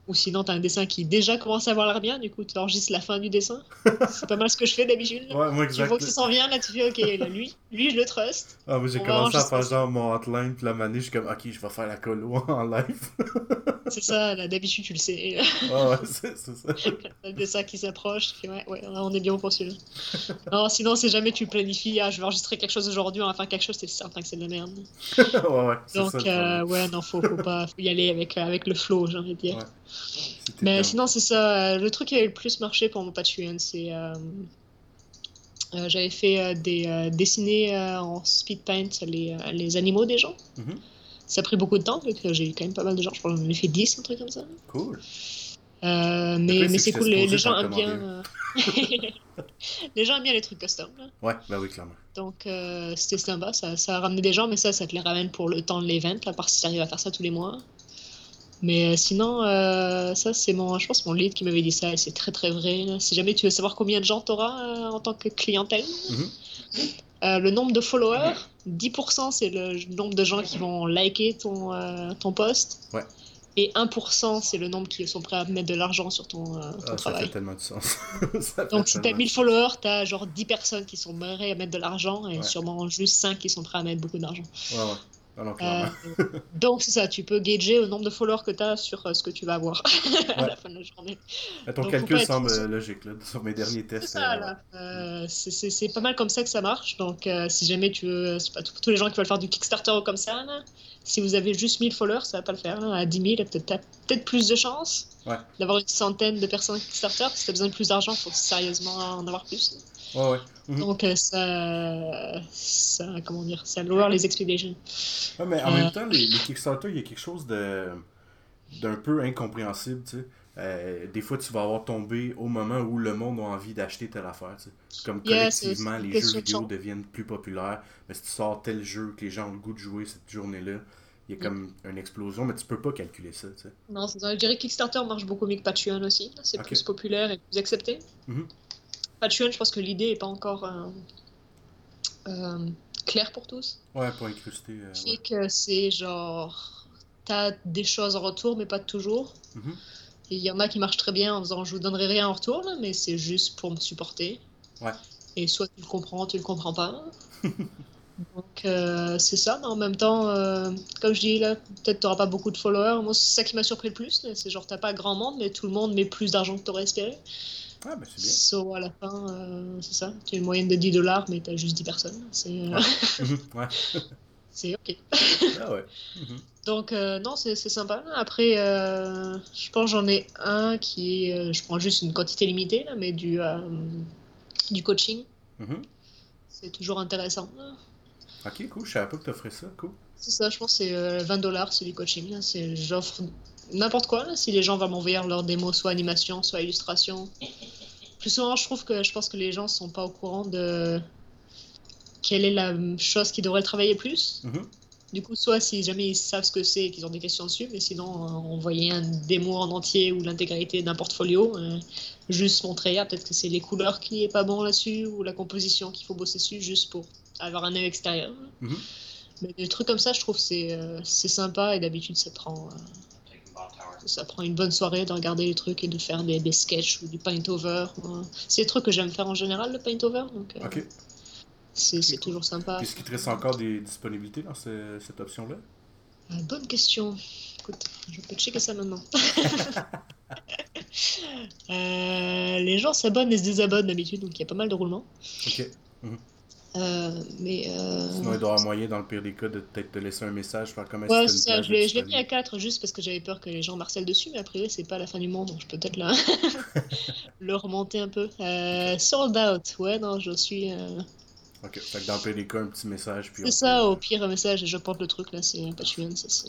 Ou sinon, t'as un dessin qui déjà commence à avoir l'air bien, du coup, tu enregistres la fin du dessin. C'est pas mal ce que je fais d'habitude. Ouais, moi, Tu exact. vois que ça s'en vient, là, tu fais, ok, là, lui, lui, je le trust. Ah, moi, j'ai commencé à faire genre mon outline, puis la manée, je suis comme, ok, je vais faire la colo en live. C'est ça, là, d'habitude, tu le sais. Ah, ouais, c'est c'est ça. le dessin qui s'approche, tu fais, ouais, ouais, on est bien pour celui-là. Non, sinon, si jamais tu planifies, ah, je vais enregistrer quelque chose aujourd'hui, on va faire quelque chose, t'es certain que c'est de la merde. ouais, ouais. c'est Donc, ça, euh, ouais, non, faut, faut pas, faut y aller avec, euh, avec le flow, j'ai envie de dire. Ouais. Mais sinon, c'est ça. euh, Le truc qui avait le plus marché pour mon Patreon, c'est. euh, euh, J'avais fait des dessiner en speed paint les, les animaux des gens. Mhm. Ça a pris beaucoup de temps, que j'ai eu quand même pas mal de gens. Je crois que j'en ai fait 10, un truc comme ça. Cool. Euh, mais mais c'est cool, les, gens aiment bien. euh, les gens aiment bien les trucs custom. là. Ouais, bah oui, clairement. Donc euh, c'était sympa, ça, ça a ramené des gens, mais ça, ça te les ramène pour le temps de l'event, à part si tu arrives à faire ça tous les mois. Mais euh, sinon, euh, ça c'est mon, je pense mon lead qui m'avait dit ça, et c'est très très vrai. Si jamais tu veux savoir combien de gens tu auras en tant que clientèle, Mhm. euh, le nombre de followers, 10% c'est le nombre de gens qui vont liker ton, euh, ton post. Ouais. Et 1% c'est le nombre qui sont prêts à mettre de l'argent sur ton, euh, ton Ah, ça travail. fait tellement de sens. Ça Donc, si t'as tellement 1000 de followers, t'as genre 10 personnes qui sont prêtes à mettre de l'argent et Ouais. sûrement juste 5 qui sont prêts à mettre beaucoup d'argent. Ouais, ouais. Euh, donc, c'est ça, tu peux gager au nombre de followers que t'as sur euh, ce que tu vas avoir à Ouais. la fin de la journée. Ah, Ton donc, calcul être semble logique, là, sur mes derniers tests. euh, c'est- pas mal comme ça que ça marche. Donc, si jamais tu veux, c'est pas tous les gens qui veulent faire du Kickstarter ou comme ça, là, si vous avez juste 1000 followers, ça va pas le faire. là. À 10 000, peut-être t'as peut-être plus de chances Ouais. d'avoir une centaine de personnes Kickstarter. Si t'as besoin de plus d'argent, faut sérieusement en avoir plus. Ouais, ouais. Mhm. Donc euh, ça, ça, comment dire, ça lower les expectations. Ouais, mais en Euh, même temps, les, les Kickstarter, il y a quelque chose de d'un peu incompréhensible, tu sais. Euh, des fois, tu vas avoir tombé au moment où le monde a envie d'acheter telle affaire, tu sais. Comme collectivement, les jeux vidéo deviennent plus populaires. Mais si tu sors tel jeu que les gens ont le goût de jouer cette journée-là, il y a comme une explosion, mais tu peux pas calculer ça, tu sais. Non, c'est. Je dirais que Kickstarter marche beaucoup mieux que Patreon aussi. C'est plus populaire et plus accepté. Mhm. Patreon, je pense que l'idée est pas encore euh, euh, claire pour tous. Ouais, pas incrusté. euh, Qui ouais. est que c'est genre, t'as des choses en retour, mais pas toujours. Mhm. Il y en a qui marchent très bien en faisant je vous donnerai rien en retour, là, mais c'est juste pour me supporter. Ouais. Et soit tu le comprends, tu le comprends pas. Donc euh, c'est ça, mais en même temps, euh, comme je dis là, peut-être t'auras pas beaucoup de followers. Moi, c'est ça qui m'a surpris le plus. C'est genre t'as pas grand monde, mais tout le monde met plus d'argent que t'aurais espéré. Ah, ben c'est bien. So à la fin, euh, c'est ça. Tu as une moyenne de 10 dollars, mais t'as juste 10 personnes. C'est euh, ouais. c'est ok. Ah ouais. Mhm. Donc euh, non, c'est c'est sympa. Après, euh, je pense j'en ai un qui est, je prends juste une quantité limitée là, mais du du coaching, Mhm. c'est toujours intéressant. Ok, cool. Je savais pas que t'offrais ça. Cool. C'est ça, je pense que c'est euh, 20 dollars c'est du coaching. j'offre n'importe quoi si les gens vont m'envoyer leur démo, soit animation, soit illustration. Plus souvent, je trouve que je pense que les gens sont pas au courant de quelle est la chose qui devrait le travailler plus. Mhm. Du coup, soit si jamais ils savent ce que c'est et qu'ils ont des questions dessus, mais sinon, euh, envoyer un démo en entier ou l'intégralité d'un portfolio, euh, juste montrer, ah, peut-être que c'est les couleurs qui est pas bon là-dessus ou la composition qu'il faut bosser dessus, juste pour avoir un œil extérieur. Mhm. Mais des trucs comme ça, je trouve que c'est euh, c'est sympa et d'habitude, ça prend, ça prend une bonne soirée de regarder les trucs et de faire des, des sketchs ou du paint-over. C'est des trucs que j'aime faire en général, le paint-over, donc euh, Ok. c'est cool. toujours sympa. Est-ce qu'il te reste encore des disponibilités dans ce- cette option-là? Euh, bonne question. écoute, je peux checker ça maintenant. Euh, les gens s'abonnent et se désabonnent d'habitude, donc il y a pas mal de roulements. Ok. Mhm. Euh, mais. euh, Sinon, il doit avoir moyen, dans le pire des cas, de peut-être te laisser un message, faire comme Ouais, si ça, je l'ai mis à 4 juste parce que j'avais peur que les gens marcellent dessus, mais après, c'est pas la fin du monde, donc je peux peut-être là le remonter un peu. Euh, sold out, ouais, non, je suis. Ok, fait que dans le pire des cas, un petit message, C'est ça, peut- au pire, un message et je porte le truc là, c'est Patreon, ça se,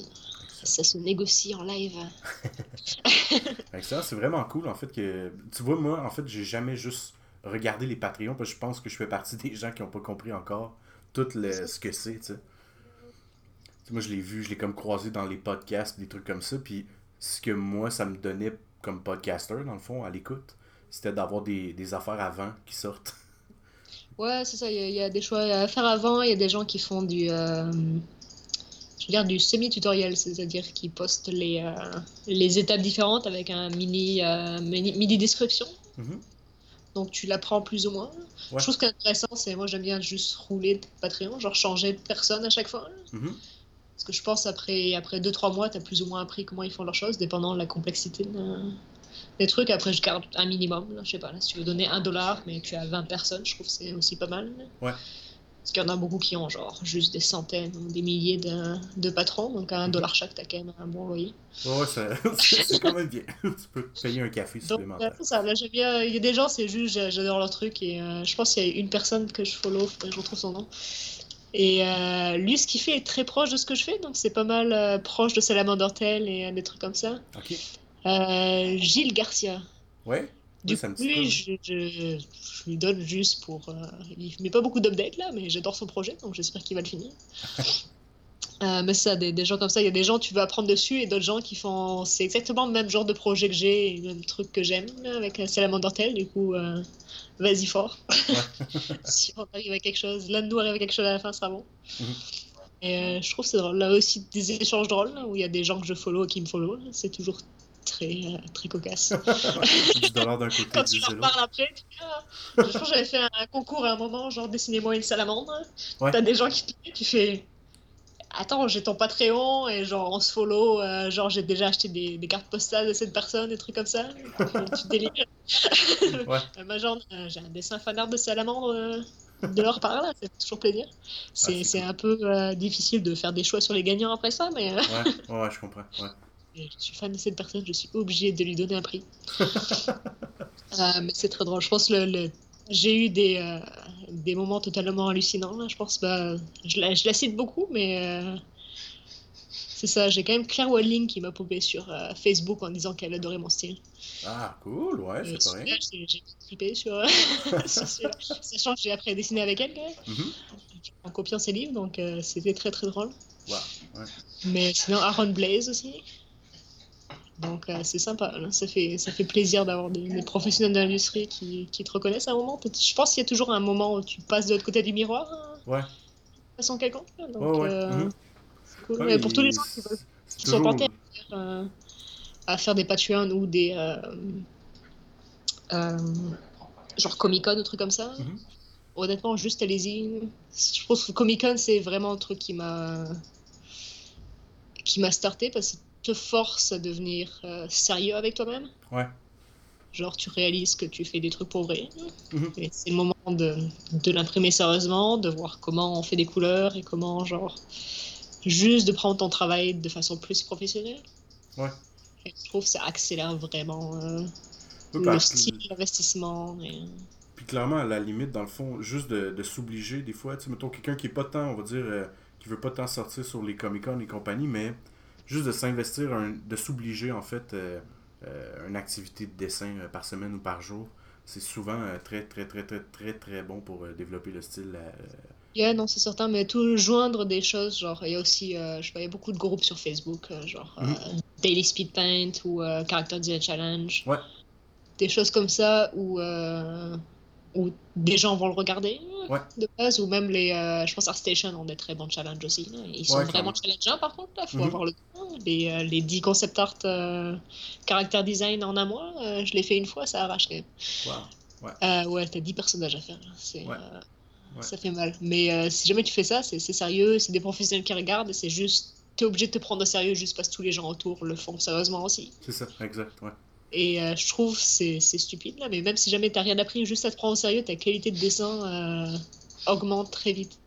ça se négocie en live. Excellent, c'est vraiment cool en fait que. Tu vois, moi, en fait, j'ai jamais juste regardé les Patreons parce que je pense que je fais partie des gens qui n'ont pas compris encore tout le, ce que c'est, tu sais. Moi, je l'ai vu, je l'ai comme croisé dans les podcasts, des trucs comme ça, puis ce que moi, ça me donnait comme podcaster, dans le fond, à l'écoute, c'était d'avoir des, des affaires avant qui sortent. Ouais, c'est ça, il y, a- il y a des choix à faire avant, il y a des gens qui font du. euh, je veux dire du semi-tutoriel, c'est-à-dire qui postent les, euh, les étapes différentes avec un mini, euh, mini, mini description. Mhm. Donc tu l'apprends plus ou moins. Ouais. Je trouve qu'intéressant, c'est moi j'aime bien juste rouler de Patreon, genre changer de personne à chaque fois. Mhm. Parce que je pense après après 2-3 mois, tu as plus ou moins appris comment ils font leurs choses, dépendant de la complexité de- des trucs. Après, je garde un minimum. Là, je sais pas, là, si tu veux donner un dollar, mais tu as 20 personnes, je trouve que c'est aussi pas mal. Ouais. Parce qu'il y en a beaucoup qui ont genre juste des centaines ou des milliers de, de patrons, donc à un dollar chaque, t'as quand même un bon loyer. Ouais, c'est quand même bien. tu peux payer un café supplémentaire. euh, c'est ça, là, j'aime bien. Il y a des gens, c'est juste, j'a- j'adore leur truc. Et euh, je pense qu'il y a une personne que je follow, je retrouve son nom. Et euh, lui, ce qu'il fait est très proche de ce que je fais, donc c'est pas mal euh, proche de Salamander Tel et des trucs comme ça. Ok. Gilles Garcia. Ouais. Du Oui, ça coup, lui, je, je- je lui donne juste pour. euh, il met pas beaucoup d'updates là, mais j'adore son projet, donc j'espère qu'il va le finir. Euh, mais ça, des, des gens comme ça, il y a des gens tu veux apprendre dessus et d'autres gens qui font. C'est exactement le même genre de projet que j'ai, le même truc que j'aime avec Salamander Tel, du coup, euh, vas-y fort. si on arrive à quelque chose, l'un de nous arrive à quelque chose à la fin, sera bon. Mhm. Et euh, je trouve que c'est drôle. Là aussi, des échanges drôles, où il y a des gens que je follow et qui me follow, c'est toujours très, euh, très cocasse. 10 dollars d'un côté, Quand 10 tu leur parles après, tu dis, ah, je pense que j'avais fait un concours à un moment, genre dessinez-moi une salamandre. Ouais. T'as des gens qui te tu fais Attends, j'ai ton Patreon et genre on se follow, euh, genre j'ai déjà acheté des, des cartes postales de cette personne, des trucs comme ça. tu délires. Ouais. Euh, moi, genre, euh, j'ai un dessin fanart de salamandre euh, de leur part là, c'est toujours plaisir. C'est Ah, c'est cool. un peu difficile de faire des choix sur les gagnants après ça, mais Ouais, ouais, ouais, je comprends. Ouais. Je suis fan de cette personne, je suis obligée de lui donner un prix. Euh, mais c'est très drôle. Je pense le, le- j'ai eu des, euh, des moments totalement hallucinants. Là. Je pense, bah, je, la, je la cite beaucoup, mais euh, c'est ça. J'ai quand même Claire Wadling qui m'a popé sur euh, Facebook en disant qu'elle adorait mon style. Ah, cool, ouais, c'est j'ai trippé sur. Sachant que j'ai appris à dessiner avec elle, quand même, Mhm. en copiant ses livres, donc c'était très très drôle. Wow, ouais. Mais sinon, Aaron Blaze aussi. Donc euh, c'est sympa, ça fait, ça fait plaisir d'avoir des, des professionnels de l'industrie qui, qui te reconnaissent à un moment. Je pense qu'il y a toujours un moment où tu passes de l'autre côté du miroir, hein, Ouais, de façon quelconque. là. Donc, ouais, ouais. euh, mhm. cool. Ouais, Mais pour tous les gens qui, sont tentés à faire, euh, à faire des ou des. euh, euh, genre Comic Con ou trucs comme ça, Mhm. honnêtement, juste allez-y. Je pense que Comic Con, c'est vraiment le truc qui m'a qui m'a starté parce que te force à devenir euh, sérieux avec toi-même. Ouais. Genre, tu réalises que tu fais des trucs pour vrai. Mhm. Et c'est le moment de, de l'imprimer sérieusement, de voir comment on fait des couleurs et comment, genre, juste de prendre ton travail de façon plus professionnelle. Ouais. Et je trouve que ça accélère vraiment euh, Oui, le style, l'investissement. Et... Puis clairement, à la limite, dans le fond, juste de, de s'obliger des fois, tu sais, mettons quelqu'un qui est pas tant, on va dire, euh, qui veut pas tant sortir sur les Comic-Con et compagnie, mais juste de s'investir, un- de s'obliger en fait, euh, euh, une activité de dessin euh, par semaine ou par jour, c'est souvent très, très, très, très, très, très bon pour développer le style. Yeah, non, c'est certain, mais tout joindre des choses, genre, il y a aussi, euh, je sais pas, il y a beaucoup de groupes sur Facebook, euh, genre Mhm. euh, Daily Speed Paint ou Character Design Challenge. Ouais. Des choses comme ça où, où des gens vont le regarder Ouais. de base, ou même les, euh, je pense ArtStation ont des très bons challenges aussi. là. Ils sont Ouais, vraiment challengeants par contre, il faut Mhm. avoir le temps. Les, euh, les 10 concept art euh, character design en un mois, euh, je l'ai fait une fois, ça arrache quand même. Wow. Ouais, t'as 10 personnages à faire. C'est, Ouais. Ça fait mal. Mais si jamais tu fais ça, c'est c'est sérieux, c'est des professionnels qui regardent et c'est juste t'es obligé de te prendre au sérieux juste parce que tous les gens autour le font sérieusement aussi. C'est ça, exact, ouais. Et euh, je trouve c'est stupide là, mais même si jamais t'as rien appris, juste à te prendre au sérieux, ta qualité de dessin euh, augmente très vite.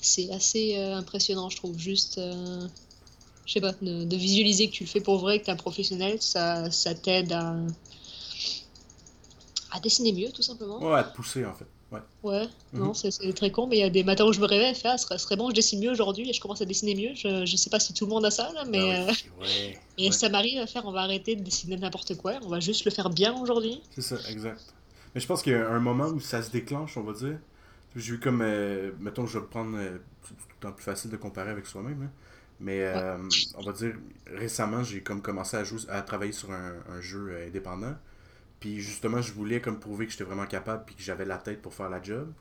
C'est assez euh, impressionnant, je trouve. Juste, je sais pas, de, visualiser que tu le fais pour vrai, que t'es un professionnel, ça, ça t'aide à, à dessiner mieux, tout simplement. Ouais, à te pousser, en fait. Ouais. Ouais, Mhm. non, c'est très con, mais il y a des matins où je me réveille et fais, ah, ce serait, bon, je dessine mieux aujourd'hui et je commence à dessiner mieux. Je, je sais pas si tout le monde a ça, là, mais Ah euh, oui, ouais, et ouais. ça m'arrive à faire, on va arrêter de dessiner n'importe quoi, on va juste le faire bien aujourd'hui. C'est ça, exact. Mais je pense qu'il y a un moment où ça se déclenche, on va dire. J'ai eu comme, euh, mettons, je vais le prendre, euh, tout le temps plus facile de comparer avec soi-même, hein. mais euh, on va dire, récemment, j'ai comme commencé à, jouer, à travailler sur un, un jeu euh, indépendant. Puis justement, je voulais comme prouver que j'étais vraiment capable puis que j'avais la tête pour faire la job.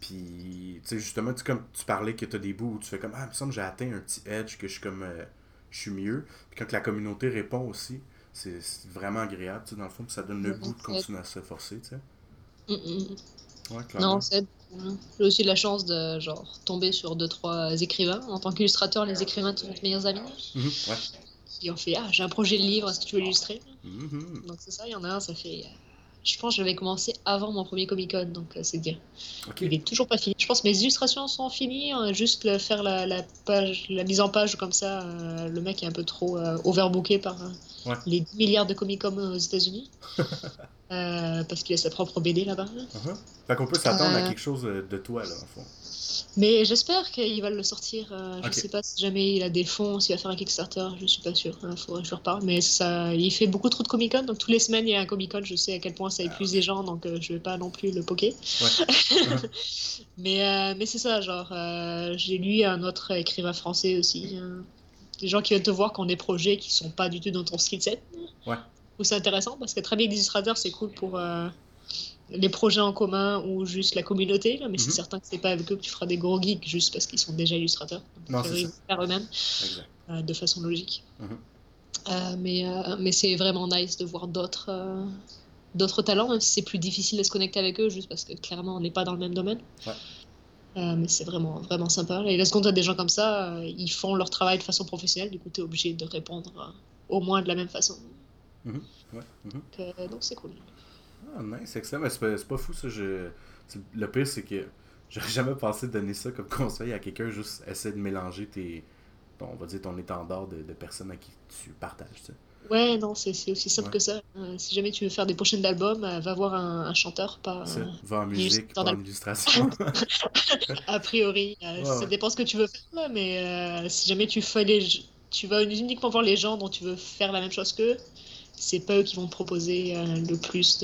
Puis, tu sais, justement, tu, comme tu parlais que tu as des bouts où tu fais comme, ah, il me semble que j'ai atteint un petit edge, que je suis comme, euh, je suis mieux. Puis quand la communauté répond aussi, c'est vraiment agréable, tu sais, dans le fond, puis ça donne le goût de continuer à se forcer, tu sais. Mm, mm. Ouais, clairement. Non, c'est. J'ai aussi la chance de genre tomber sur deux trois écrivains. En tant qu'illustrateur, les écrivains sont mes meilleurs amis Mhm, ouais. Qui ont fait ah j'ai un projet de livre, est-ce que tu veux l'illustrer? Mhm. Donc c'est ça, il y en a un, ça fait euh, je pense que j'avais commencé avant mon premier Comic Con, donc euh, c'est bien. Ok. Il est toujours pas fini. Je pense que mes illustrations sont finies, euh, juste le- faire la, la page, la mise en page comme ça. euh, le mec est un peu trop euh, overbooké par euh, Ouais. les 10 milliards de Comic Con aux États-Unis. Euh, parce qu'il a sa propre BD là-bas. Mhm. Fait qu'on peut s'attendre à Euh. quelque chose euh, de toi, là, en fond. Mais j'espère qu'il va le sortir. euh, je Ok. sais pas si jamais il a des fonds, s'il va faire un Kickstarter, je suis pas sûr. Il faudrait que je lui reparle. Mais ça, il fait beaucoup trop de Comic Con, donc toutes les semaines il y a un Comic Con. Je sais à quel point ça épuise les gens, donc euh, je vais pas non plus le poker. Ouais. mais euh, mais c'est ça, genre, j'ai lu un autre écrivain français aussi. euh, des gens qui viennent te voir qui ont des projets qui sont pas du tout dans ton skill set. Ouais. Ou c'est intéressant parce que très bien illustrateurs, c'est cool pour. euh, les projets en commun ou juste la communauté, là, mais c'est Mhm. certain que c'est pas avec eux que tu feras des gros geeks juste parce qu'ils sont déjà illustrateurs. Donc, Non, c'est ils faire eux-mêmes euh, de façon logique. Mhm. Euh, mais euh, mais c'est vraiment nice de voir d'autres euh, d'autres talents, même si c'est plus difficile de se connecter avec eux, juste parce que clairement on n'est pas dans le même domaine. Ouais. Euh, mais c'est vraiment, vraiment sympa. Et seconde, t'as des gens comme ça, euh, ils font leur travail de façon professionnelle, du coup, t'es obligé de répondre euh, au moins de la même façon. Mhm. Ouais. mhm. Donc, euh, donc c'est cool. Ah, nice, excellent. Mais c'est pas, c'est pas fou, ça. Je... Le pire, c'est que j'aurais jamais pensé donner ça comme conseil à quelqu'un. Juste essaie de mélanger tes. ton- on va dire ton étendard de, de personnes à qui tu partages, sais. Ouais, non, c'est aussi simple Ouais. que ça. Euh, si jamais tu veux faire des prochaines d'albums, euh, va voir un, un chanteur, pas. Ça, euh, va en musique, pas as- en illustration. a priori, euh, Ouais, ça ouais. dépend ce que tu veux faire, là, mais si jamais tu fais les, tu vas uniquement voir les gens dont tu veux faire la même chose qu'eux, c'est pas eux qui vont proposer euh, le plus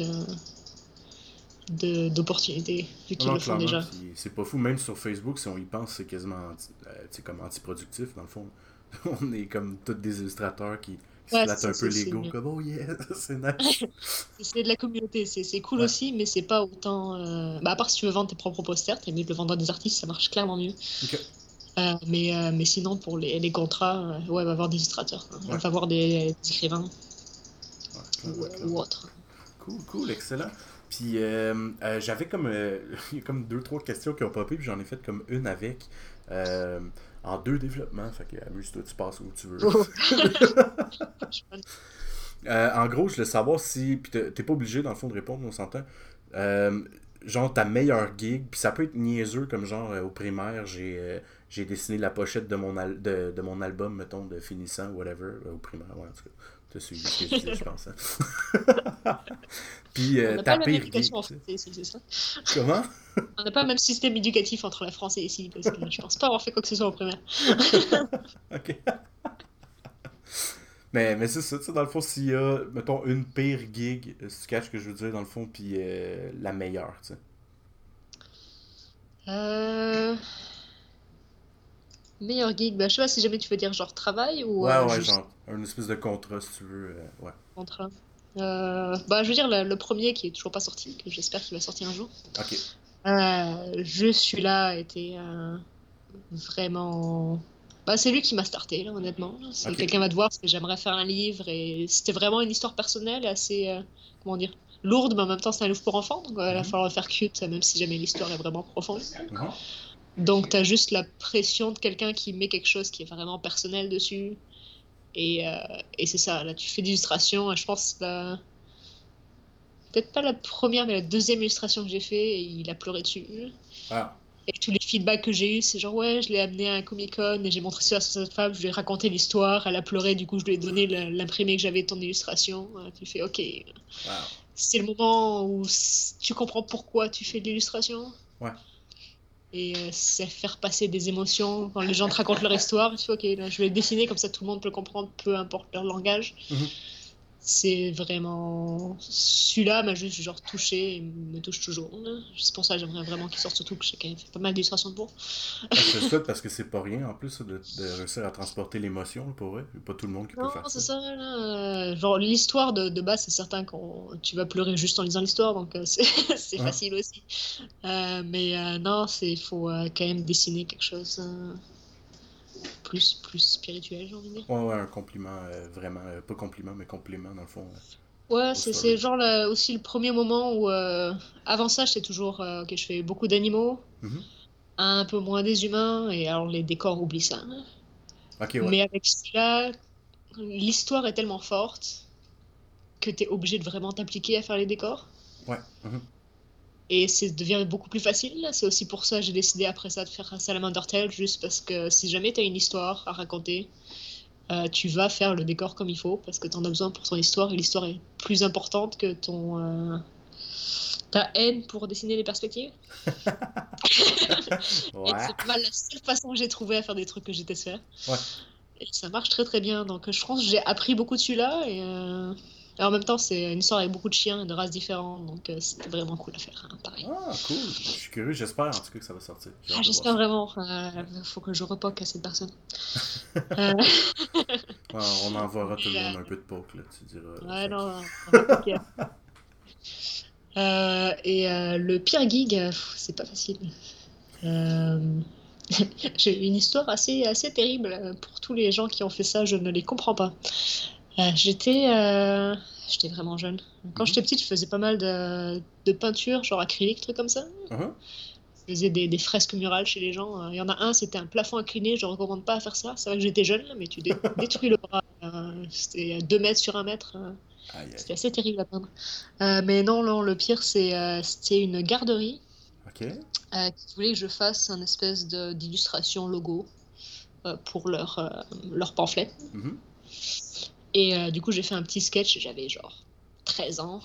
de d'opportunités vu qu'ils le font déjà. c'est pas fou. Même sur Facebook, si on y pense, c'est quasiment anti, euh, sais, comme antiproductif, dans le fond. on est comme tous des illustrateurs qui, qui Ouais, se flattent un peu l'ego, c'est- comme oh yeah, c'est nice. C'est de la communauté, c'est cool Ouais. aussi, mais c'est pas autant. euh, Bah, à part si tu veux vendre tes propres posters, t'es mieux de le vendre à des artistes, ça marche clairement mieux. Euh, mais, euh, mais sinon, pour les, les contrats, ouais, va voir des illustrateurs, hein. Ouais. va voir des, des écrivains ou, autres. Cool, cool, excellent. Puis euh, euh, j'avais comme, euh, comme deux, trois questions qui ont popé, puis j'en ai fait comme une avec. euh, en deux développements, fait que amuse-toi, tu passes où tu veux. Oh. Euh, en gros, je voulais savoir si. Puis t'es pas obligé, dans le fond, de répondre, on s'entend. Genre ta meilleure gig, puis ça peut être niaiseux, comme genre au primaire, j'ai j'ai dessiné la pochette de mon, al- de, de mon album, mettons, de finissant, whatever, au primaire, ouais, en tout cas. T'as suivi ce que je disais, je pense. hein. puis On euh, n'a ta pas la même pire gig. éducation en français c'est ça Comment? On n'a pas le même système éducatif entre la France et ici, parce que je pense pas avoir fait quoi que ce soit au primaire. Ok. mais mais c'est ça, tu sais, dans le fond, s'il y a, mettons, une pire gig, euh, si tu catches ce que je veux dire, dans le fond, puis euh, la meilleure, tu sais. Euh... Meilleur gig, bah, je sais pas si jamais tu veux dire genre travail ou Ouais, euh, ouais, juste genre, un espèce de contrat, si tu veux. euh, ouais. contrat. Euh, bah, je veux dire le, le premier qui est toujours pas sorti, que j'espère qu'il va sortir un jour. Ok. Euh, je suis là euh, vraiment. Bah, c'est lui qui m'a starté, là, honnêtement. Ok. quelqu'un va te voir parce que j'aimerais faire un livre et c'était vraiment une histoire personnelle assez, comment dire, lourde, mais en même temps c'est un livre pour enfants, donc il va Mhm. falloir le faire cute, même si jamais l'histoire est vraiment profonde. Mhm. Donc, tu as juste la pression de quelqu'un qui met quelque chose qui est vraiment personnel dessus. Et, euh, et c'est ça, là, tu fais d'illustration. Je pense la... peut-être pas la première, mais la deuxième illustration que j'ai fait, et il a pleuré dessus. Ah. Et tous les feedbacks que j'ai eu, c'est genre, ouais, je l'ai amené à un Comic Con et j'ai montré ça à cette femme, je lui ai raconté l'histoire, elle a pleuré, du coup, je lui ai donné l'imprimé que j'avais de ton illustration. Tu fais, ok. C'est le moment où tu comprends pourquoi tu fais de l'illustration. Ouais et euh, c'est faire passer des émotions quand les gens te racontent leur histoire. Tu fais, ok, là, je vais dessiner comme ça tout le monde peut comprendre, peu importe leur langage. Mhm c'est vraiment celui-là m'a juste genre touché et me touche toujours. C'est pour ça que j'aimerais vraiment qu'il sorte surtout que j'ai fait pas mal d'illustrations pour. Ah, c'est ça parce que c'est pas rien en plus de, réussir à transporter l'émotion pour vrai. Pas tout le monde qui peut faire ça, ça là. genre l'histoire de, de, base c'est certain quand tu vas pleurer juste en lisant l'histoire donc euh, c'est facile aussi. Euh, mais euh, non c'est faut quand même dessiner quelque chose plus, plus spirituel, j'ai envie de dire. Ouais, ouais, un compliment, euh, vraiment, euh, pas compliment, mais compliment dans le fond. ouais, c'est genre aussi le premier moment où, euh, avant ça, j'étais toujours, que je fais beaucoup d'animaux, mhm. un peu moins des humains, et alors les décors, oublie ça. Ok, ouais. Mais avec celui-là, l'histoire est tellement forte que tu es obligé de vraiment t'appliquer à faire les décors. Ouais. Mhm. Et ça devient beaucoup plus facile. C'est aussi pour ça que j'ai décidé après ça de faire un Salamander Tale, juste parce que si jamais tu as une histoire à raconter, euh, tu vas faire le décor comme il faut, parce que tu en as besoin pour ton histoire, et l'histoire est plus importante que ton euh, ta haine pour dessiner les perspectives. ouais. C'est pas la seule façon que j'ai trouvé à faire des trucs que j'étais faire. Ouais. Et ça marche très très bien. Donc je pense que j'ai appris beaucoup de celui-là, et... Euh, en même temps, c'est une histoire avec beaucoup de chiens de races différentes, donc euh, c'était vraiment cool à faire, hein, pareil. Ah, cool. Je suis curieux, j'espère en tout cas que ça va sortir. Ah, j'espère vraiment. Il euh, faut que je repoque à cette personne. Euh. on enverra tout le monde un peu de poke, là, tu diras. Ouais, non, et le pire gig, c'est pas facile. J'ai une histoire assez, assez terrible pour tous les gens qui ont fait ça, je ne les comprends pas. Euh, j'étais euh, j'étais vraiment jeune. Quand mhm. j'étais petite, je faisais pas mal de, de peinture, genre acrylique, trucs comme ça. Uh-huh. Je faisais des, des, fresques murales chez les gens. Il y en a un, c'était un plafond incliné, je recommande pas à faire ça. C'est vrai que j'étais jeune, mais tu détruis le bras. Euh, c'était 2 mètres sur 1 mètre. C'était assez terrible à peindre. mais non, non, le pire, c'était une garderie qui voulait que je fasse un espèce d'illustration logo pour leur, leur pamphlet. Mhm. Et euh, du coup, j'ai fait un petit sketch, j'avais genre 13 ans.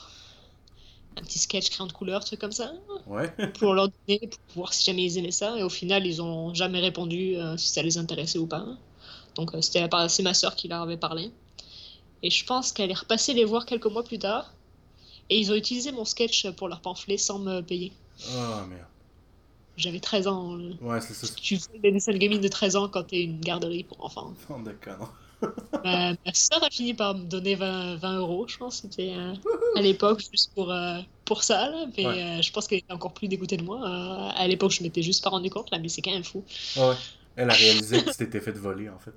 Un petit sketch crayon de couleur, truc comme ça. Ouais. pour leur donner, pour voir si jamais ils aimaient ça. Et au final, ils ont jamais répondu euh, si ça les intéressait ou pas. Donc, euh, c'était c'est ma soeur qui leur avait parlé. Et je pense qu'elle est repassée les voir quelques mois plus tard. Et ils ont utilisé mon sketch pour leur pamphlet sans me payer. Oh merde. J'avais 13 ans. Ouais, c'est ça. Tu fais des dessins de gaming de 13 ans quand t'es une garderie pour enfants. Oh, d'accord ma, soeur a fini par me donner 20, 20 euros, je pense. C'était euh, à l'époque juste pour, euh, pour ça. Là. Mais euh, je pense qu'elle était encore plus dégoûtée de moi. à l'époque, je m'étais juste pas rendu compte, là, mais c'est quand même fou. Ouais, Elle a réalisé que tu t'étais fait voler, en fait.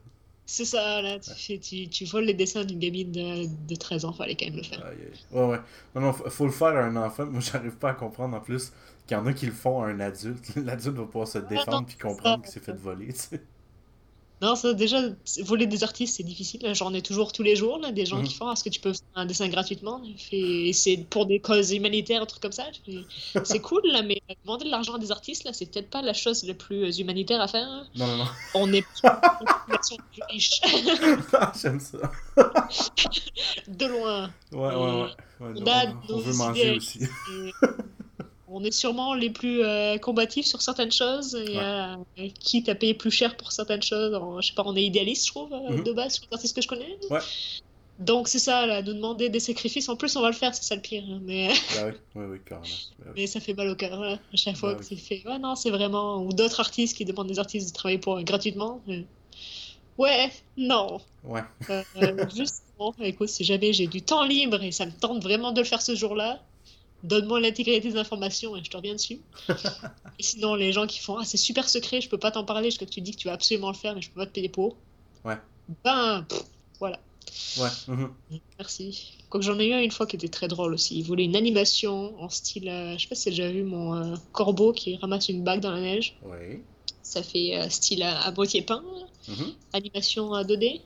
C'est ça, là. Tu, tu, tu, voles les dessins d'une gamine de, de 13 ans, fallait quand même le faire. Ouais, ouais. Non, non, faut le faire à un enfant. Moi, j'arrive pas à comprendre en plus qu'il y en a qui le font à un adulte. L'adulte va pouvoir se défendre puis comprendre qu'il s'est fait voler, tu sais. Non, ça, déjà, voler des artistes, c'est difficile. J'en ai toujours tous les jours, là, des gens qui mhm. font Est-ce que tu peux faire un dessin gratuitement? Et c'est pour des causes humanitaires, un truc comme ça. C'est cool, là, mais demander de l'argent à des artistes, là, c'est peut-être pas la chose la plus humanitaire à faire. Hein. Non, non, non. On est plus riche. Ah, j'aime ça. de loin. Ouais, ouais, ouais. on, on veut manger aussi on est sûrement les plus euh, combatifs sur certaines choses et euh, quitte à payer plus cher pour certaines choses. je sais pas, on est idéaliste, je trouve, euh, mhm. de base, sur les artistes que je connais. Ouais. Donc c'est ça, là, nous demander des sacrifices. En plus, on va le faire, c'est ça le pire. Hein, mais... Bah oui, oui, oui, carrément. Bah mais ça fait mal au cœur, à chaque fois bah que c'est fait. Ouais, non, c'est vraiment. Ou d'autres artistes qui demandent des artistes de travailler pour gratuitement. Ouais, non. Ouais. justement, écoute, si jamais j'ai du temps libre et ça me tente vraiment de le faire ce jour-là, donne-moi l'intégralité des informations et je te reviens dessus. et sinon, les gens qui font Ah, c'est super secret, je peux pas t'en parler, parce que tu dis que tu vas absolument le faire, mais je peux pas te payer pour. Ouais. Ben, voilà. Ouais. Mhm. Merci. Quoique j'en ai eu un une fois qui était très drôle aussi. Il voulait une animation en style. Euh, je sais pas si tu as déjà vu mon euh, corbeau qui ramasse une bague dans la neige. Oui. Ça fait style à, à moitié peint, Mhm. animation à 2D.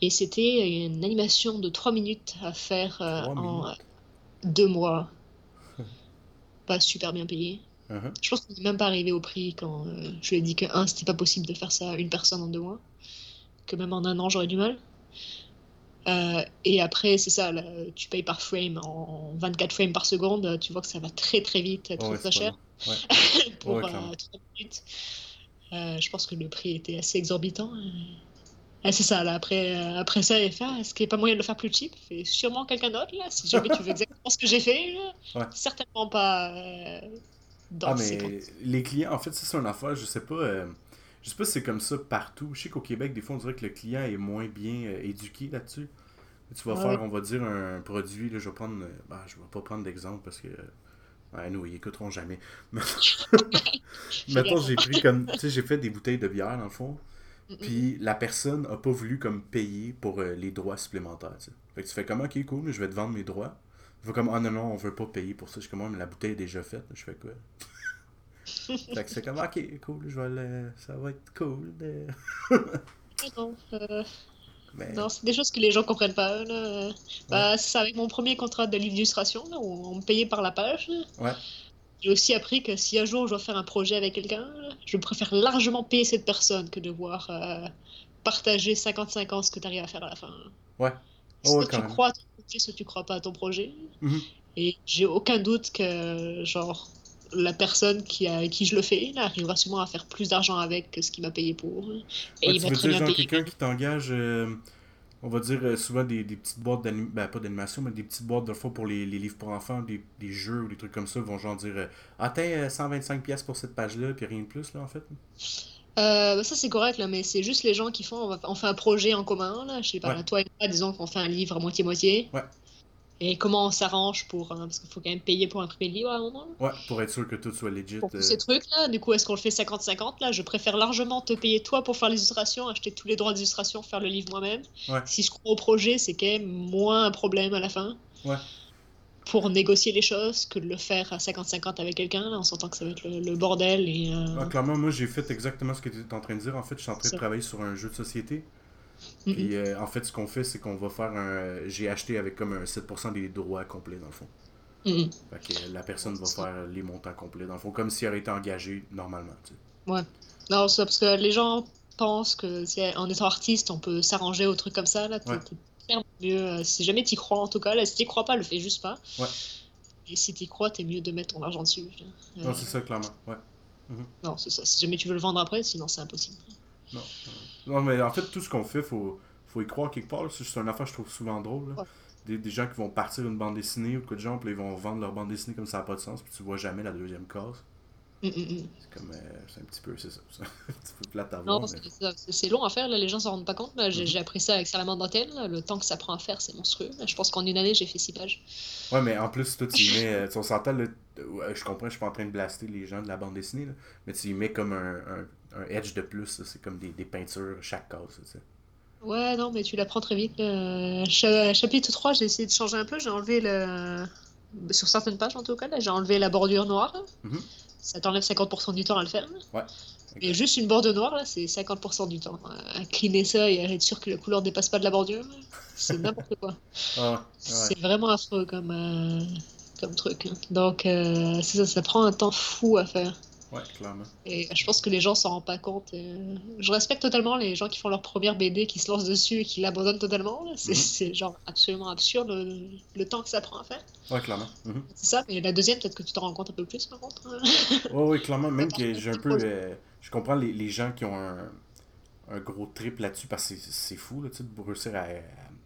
Et c'était une animation de 3 minutes à faire euh, en minutes. Deux mois. Pas super bien payé. Mhm. Je pense qu'on n'est même pas arrivé au prix quand euh, je lui ai dit que, un, c'était pas possible de faire ça à une personne en deux mois. Que même en un an, j'aurais du mal. Euh, et après, c'est ça, là, tu payes par frame, en 24 frames par seconde, tu vois que ça va très très vite, très Ouais, très cher. Ouais. pour Ouais, euh, clairement. 3 minutes. Je pense que le prix était assez exorbitant. Ah, c'est ça, là, après, euh, après ça, ah, est-ce qu'il n'y a pas moyen de le faire plus cheap? Fait sûrement quelqu'un d'autre, là, si jamais tu veux exactement ce que j'ai fait. là. Ouais. Certainement pas euh, dans Ah, mais les clients, en fait, ça, c'est une affaire, je sais pas. euh, je sais pas si c'est comme ça partout. Je sais qu'au Québec, des fois, on dirait que le client est moins bien éduqué là-dessus. Tu vas Ouais, faire, on va dire, un produit, là, je vais prendre. ben, je vais pas prendre d'exemple parce que. Ouais, nous, ils écouteront jamais. Mais- Mettons, j'ai pris comme. Tu sais, j'ai fait des bouteilles de bière, dans le fond. Mm, mm. Puis la personne a pas voulu comme payer pour euh, les droits supplémentaires. Fait que tu fais comme ok cool, je vais te vendre mes droits. Il comme ah non non on veut pas payer pour ça. Je suis comme mais la bouteille est déjà faite. Je fais quoi? fait que c'est comme ok cool, je vais le... ça va être cool. de- Non, euh, Mais non, c'est des choses que les gens comprennent pas. là. Bah, c'est avec mon premier contrat de où on me payait par la page. là. ouais, J'ai aussi appris que si un jour je dois faire un projet avec quelqu'un, je préfère largement payer cette personne que devoir euh, partager 50-50 ce que tu arrives à faire à la fin. ouais. Oh, ouais, tu quand même. crois à ton projet, soit tu crois pas à ton projet. Mhm. Et j'ai aucun doute que, genre, la personne qui a, avec qui je le fais là, arrivera sûrement à faire plus d'argent avec que ce qu'il m'a payé pour. Et Ouais, il tu va très bien quelqu'un qui t'engage, euh, on va dire euh, souvent des, des petites boîtes d'animation, ben pas d'animation, mais des petites boîtes de fois pour les, les livres pour enfants, des, des jeux ou des trucs comme ça, vont genre dire euh, 125$ pièces pour cette page-là, puis rien de plus, là, en fait. Euh, bah ça c'est correct là, mais c'est juste les gens qui font, on, va- on fait un projet en commun là, je sais pas, Ouais. là, toi et moi, disons qu'on fait un livre à moitié-moitié. Ouais. Et comment on s'arrange pour, hein, parce qu'il faut quand même payer pour imprimer le livre à un moment. là. Ouais, pour être sûr que tout soit legit. Pour euh, ces trucs là, du coup est-ce qu'on le fait 50-50 là? Je préfère largement te payer toi pour faire l'illustration, acheter tous les droits d'illustration, faire le livre moi-même. Ouais. Si je crois au projet, c'est quand même moins un problème à la fin. Ouais. Pour négocier les choses que de le faire à 50-50 avec quelqu'un, là, on s'entend que ça va être le, le bordel et. euh, Ah, clairement, moi j'ai fait exactement ce que tu étais en train de dire. En fait, je suis en train de travailler sur un jeu de société. Mm, Puis euh, en fait, ce qu'on fait, c'est qu'on va faire un. J'ai acheté avec comme un 7% des droits complets dans le fond. mm. Fait que la personne va faire les montants complets dans le fond, comme si elle aurait été engagée normalement. Tu sais. Ouais. Non, c'est parce que les gens pensent que en étant artiste, on peut s'arranger au truc comme ça. Là, t'es Ouais. mieux. euh, Si jamais t'y crois, en tout cas, là, si t'y crois pas, le fais juste pas. Ouais. Et si t'y crois, t'es mieux de mettre ton argent dessus. Euh, Non, c'est ça, clairement. Ouais. non, c'est ça. Si jamais tu veux le vendre après, sinon c'est impossible. Non. Non, mais en fait, tout ce qu'on fait, faut, faut y croire quelque part. C'est juste une affaire que je trouve souvent drôle. là. Des, des gens qui vont partir une bande dessinée ou quoi de genre, puis ils vont vendre leur bande dessinée comme ça n'a pas de sens, puis tu vois jamais la deuxième case. Mm, mm, mm. C'est comme. euh, c'est un petit peu. C'est ça. Un petit peu plate à voir. Non, mais- c'est long à faire, là, les gens s'en rendent pas compte. là. J'ai appris ça avec Salamandre Dentelle. là. Le temps que ça prend à faire, c'est monstrueux. Je pense qu'en une année, j'ai fait 6 pages. Ouais, mais en plus, toi, tu y mets. euh, on s'entend, je comprends, je suis pas en train de blaster les gens de la bande dessinée, là, mais tu y mets comme un, un, un edge de plus, c'est comme des, des peintures chaque case. Ouais, non, mais tu l'apprends très vite. Cha- chapitre 3, j'ai essayé de changer un peu. J'ai enlevé le. Sur certaines pages, en tout cas, là, j'ai enlevé la bordure noire. Mhm. Ça t'enlève 50% du temps à le faire. Ouais. Et juste une bordure noire, là, c'est 50% du temps. À cleaner ça et à être sûr que la couleur dépasse pas de la bordure, c'est n'importe quoi. Ah, ouais. C'est vraiment affreux comme, euh, comme truc. hein. Donc, euh, ça, ça prend un temps fou à faire. Ouais, clairement. Et je pense que les gens s'en rendent pas compte. euh. Je respecte totalement les gens qui font leur première BD, qui se lancent dessus et qui l'abandonnent totalement. C'est Mhm. c'est genre absolument absurde le, le temps que ça prend à faire. Ouais, clairement. Mhm. C'est ça, mais la deuxième, peut-être que tu t'en rends compte un peu plus par contre. Ouais, ouais, clairement. Même que j'ai un peu. euh, je comprends les, les gens qui ont un, un gros trip là-dessus parce que c'est- c'est fou, là, de réussir à, à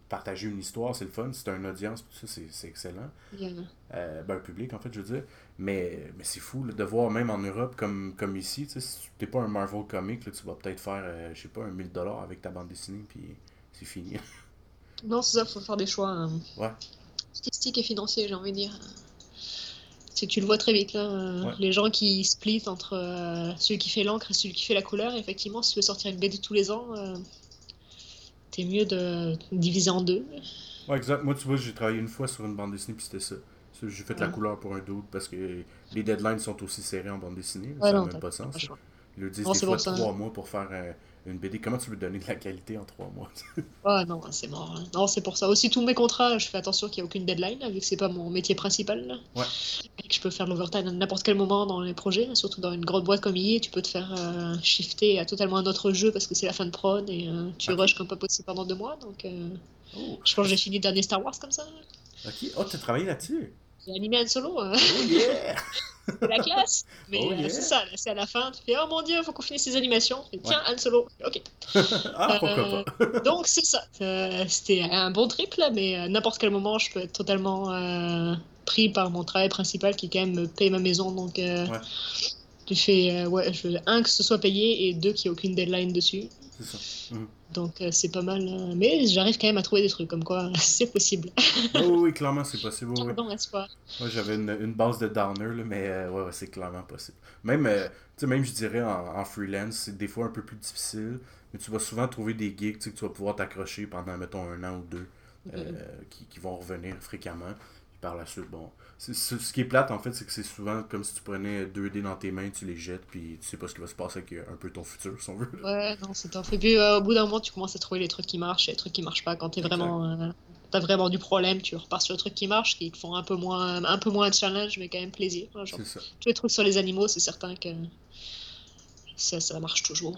partager une histoire, c'est le fun. Si t'as une audience, tout ça, c'est- c'est excellent. Il y a- Euh, ben, un public, en fait, je veux dire. Mais, mais c'est fou là, de voir, même en Europe, comme, comme ici, tu sais, si t'es pas un Marvel comic, là, tu vas peut-être faire, euh, je sais pas, un 1000$ avec ta bande dessinée, puis c'est fini. Non, c'est ça, faut faire des choix euh, Ouais. artistiques et financiers, j'ai envie de dire. C'est que tu le vois très vite là. euh, Ouais. Les gens qui split entre euh, celui qui fait l'encre et celui qui fait la couleur, effectivement, si tu veux sortir une BD tous les ans, euh, t'es mieux de diviser en deux. Ouais, exact. Moi, tu vois, j'ai travaillé une fois sur une bande dessinée, puis c'était ça. J'ai fait la Ouais. couleur pour un doute parce que les deadlines sont aussi serrés en bande dessinée. Ouais, ça n'a non, même pas de sens. Ils le disent des fois trois mois pour faire euh, une BD. Comment tu veux donner de la qualité en trois mois? Ah non, c'est mort. Hein. Non, c'est pour ça. Aussi, tous mes contrats, je fais attention qu'il n'y ait aucune deadline, vu que c'est pas mon métier principal. Ouais. Et que je peux faire l'overtime à n'importe quel moment dans les projets, surtout dans une grande boîte comme IE, tu peux te faire euh, shifter à totalement un autre jeu parce que c'est la fin de prod et euh, tu rushes comme pas possible pendant deux mois. Donc, oh. je pense que j'ai fini le dernier Star Wars comme ça. Ok, oh, tu as travaillé là-dessus? J'ai animé un solo. Hein. Oh yeah c'est la classe. Mais oh euh, c'est ça, c'est à la fin, tu fais Oh mon dieu, faut qu'on finisse ces animations. Et, Tiens, Han Solo. Ok. ah, pourquoi pas. Euh, donc c'est ça. Euh, c'était un bon trip là, mais à n'importe quel moment, je peux être totalement pris par mon travail principal qui quand même me paye ma maison. Donc ouais. tu fais ouais, je veux un que ce soit payé et deux qu'il n'y ait aucune deadline dessus. C'est ça. Mhm. Donc euh, c'est pas mal. Euh, mais j'arrive quand même à trouver des trucs comme quoi c'est possible. oh, oui, clairement c'est possible. Oui. espoir. Moi j'avais une, une, base de downer, mais euh, ouais, c'est clairement possible. Même, même je dirais en, freelance, c'est des fois un peu plus difficile, mais tu vas souvent trouver des gigs que tu vas pouvoir t'accrocher pendant, mettons, un an ou deux, mm-hmm. qui, qui, vont revenir fréquemment. Puis par la suite, bon, ce qui est plate, en fait, c'est que c'est souvent comme si tu prenais deux dés dans tes mains, tu les jettes, puis tu sais pas ce qui va se passer avec un peu ton futur, si on veut. Ouais, non, c'est top. Et puis euh, au bout d'un moment, tu commences à trouver les trucs qui marchent et les trucs qui marchent pas. Quand t'es vraiment, euh, t'as vraiment du problème, tu repars sur les trucs qui marchent, qui te font un peu moins, un peu moins de challenge, mais quand même plaisir. Genre, ça. Tous les trucs sur les animaux, c'est certain que ça, ça marche toujours.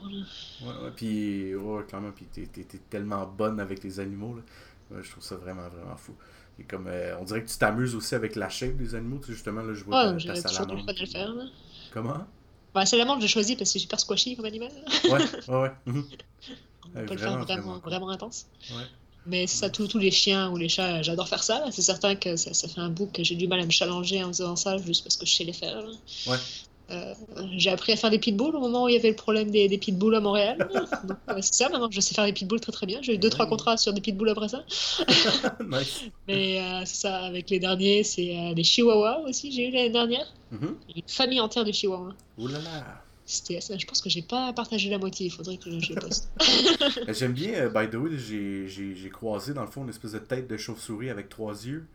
Ouais, ouais, puis, ouais, clairement, puis t'es, tellement bonne avec les animaux, là. je trouve ça vraiment, vraiment fou. Et comme, euh, on dirait que tu t'amuses aussi avec la shape des animaux. Tu sais, justement, là, je vois ouais, ta, ta salamandre. le faire, là. Comment? Bah, Salamandre, j'ai choisi parce que c'est super squashy comme animal. ouais, ouais, ouais. Mhm. on peut le faire vraiment, vraiment, intense. Ouais. Mais ça, tous les chiens ou les chats, j'adore faire ça. C'est certain que ça, ça, fait un bout que j'ai du mal à me challenger en faisant ça, juste parce que je sais les faire. Ouais. Euh, j'ai appris à faire des pitbulls au moment où il y avait le problème des, des pitbulls à Montréal. Euh, c'est ça, maintenant je sais faire des pitbulls très très bien. J'ai eu 2-3 contrats sur des pitbulls après ça. Mais euh, c'est ça, avec les derniers, c'est des chihuahuas aussi, j'ai eu l'année dernière. Mhm. Une famille entière de chihuahuas. Ouh là là! Je pense que j'ai pas partagé la moitié, il faudrait que je poste. J'aime bien, by the way, j'ai croisé dans le fond une espèce de tête de chauve-souris avec trois yeux.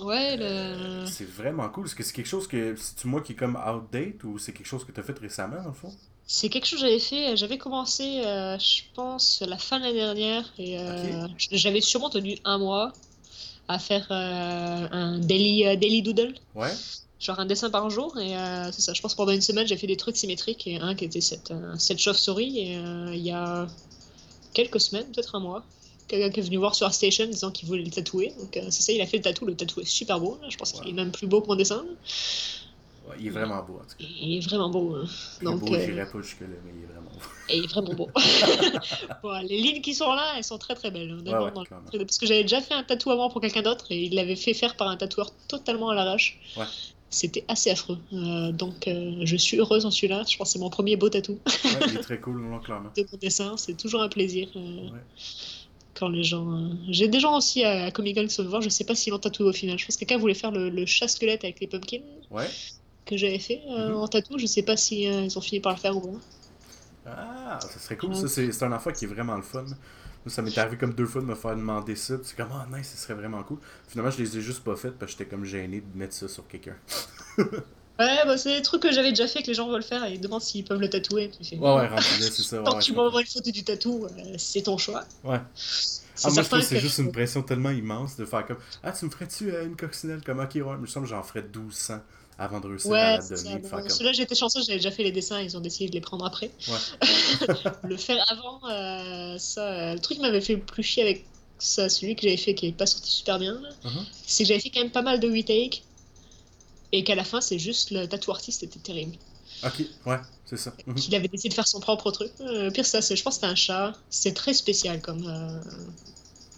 Ouais, le... c'est vraiment cool. Est-ce que c'est quelque chose que c'est moi qui est comme outdate ou c'est quelque chose que tu as fait récemment dans le fond? C'est quelque chose que j'avais fait. J'avais commencé, euh, je pense, la fin de l'année dernière et euh, j'avais sûrement tenu un mois à faire euh, un daily, daily doodle. Ouais. Genre un dessin par jour et c'est ça. Je pense pendant une semaine j'ai fait des trucs symétriques et un qui était cette, cette chauve-souris et il y a quelques semaines, peut-être un mois quelqu'un qui est venu voir sur Station disant qu'il voulait le tatouer. Donc euh, c'est ça, il a fait le tatou. Le tatou est super beau. Je pense qu'il est même plus beau que mon dessin. Ouais, il est vraiment beau en tout cas. Il est vraiment beau. Hein. Donc, beau, euh... j'irai pas jusque-là, mais il est vraiment beau. Et il est vraiment beau. bon, les lignes qui sont là, elles sont très très belles. Ouais, ouais, le... Parce que j'avais déjà fait un tatou avant pour quelqu'un d'autre et il l'avait fait faire par un tatoueur totalement à l'arrache. Ouais. C'était assez affreux. Euh, donc euh, je suis heureuse en celui-là. Je pense que c'est mon premier beau tatou. ouais, il est très cool, non, clairement. De mon dessin, c'est toujours un plaisir. Euh, ouais quand les gens. Euh, j'ai des gens aussi à, Comic Con qui sont voir, je sais pas s'ils l'ont tatoué au final. Je pense que quelqu'un voulait faire le, chat-squelette avec les pumpkins. Ouais. Que j'avais fait euh, mhm. en tatou, je sais pas si euh, ils ont fini par le faire ou pas. Ah, ça serait cool. Ça, c'est un enfant qui est vraiment le fun. ça m'est arrivé comme deux fois de me faire demander ça. C'est comme, ah, nice, ça serait vraiment cool. Finalement, je les ai juste pas faites parce que j'étais comme gêné de mettre ça sur quelqu'un. Ouais, bah, c'est des trucs que j'avais déjà fait que les gens veulent faire et ils demandent s'ils peuvent le tatouer. Ouais, ouais, c'est ça. Tant que tu m'envoies une photo du tatou, euh, c'est ton choix. Ouais. Ah, moi, je trouve que c'est juste une pression tellement immense de faire comme Ah, tu me ferais-tu euh, une coccinelle comme Ok, ouais, mais je que j'en ferais 1200 avant de réussir à la donner. Bon, comme... Celui-là, j'étais chanceux, j'avais déjà fait les dessins, ils ont décidé de les prendre après. Ouais. le faire avant, euh, ça, le truc qui m'avait fait le plus chier avec ça, celui que j'avais fait qui n'est pas sorti super bien, uh-huh. c'est que j'avais fait quand même pas mal de retakes et qu'à la fin, c'est juste le tatou artiste était terrible. Ok, ouais, c'est ça. Mhm. Il avait décidé de faire son propre truc. Euh, pire, ça, je pense que c'était un chat. C'est très spécial comme, euh,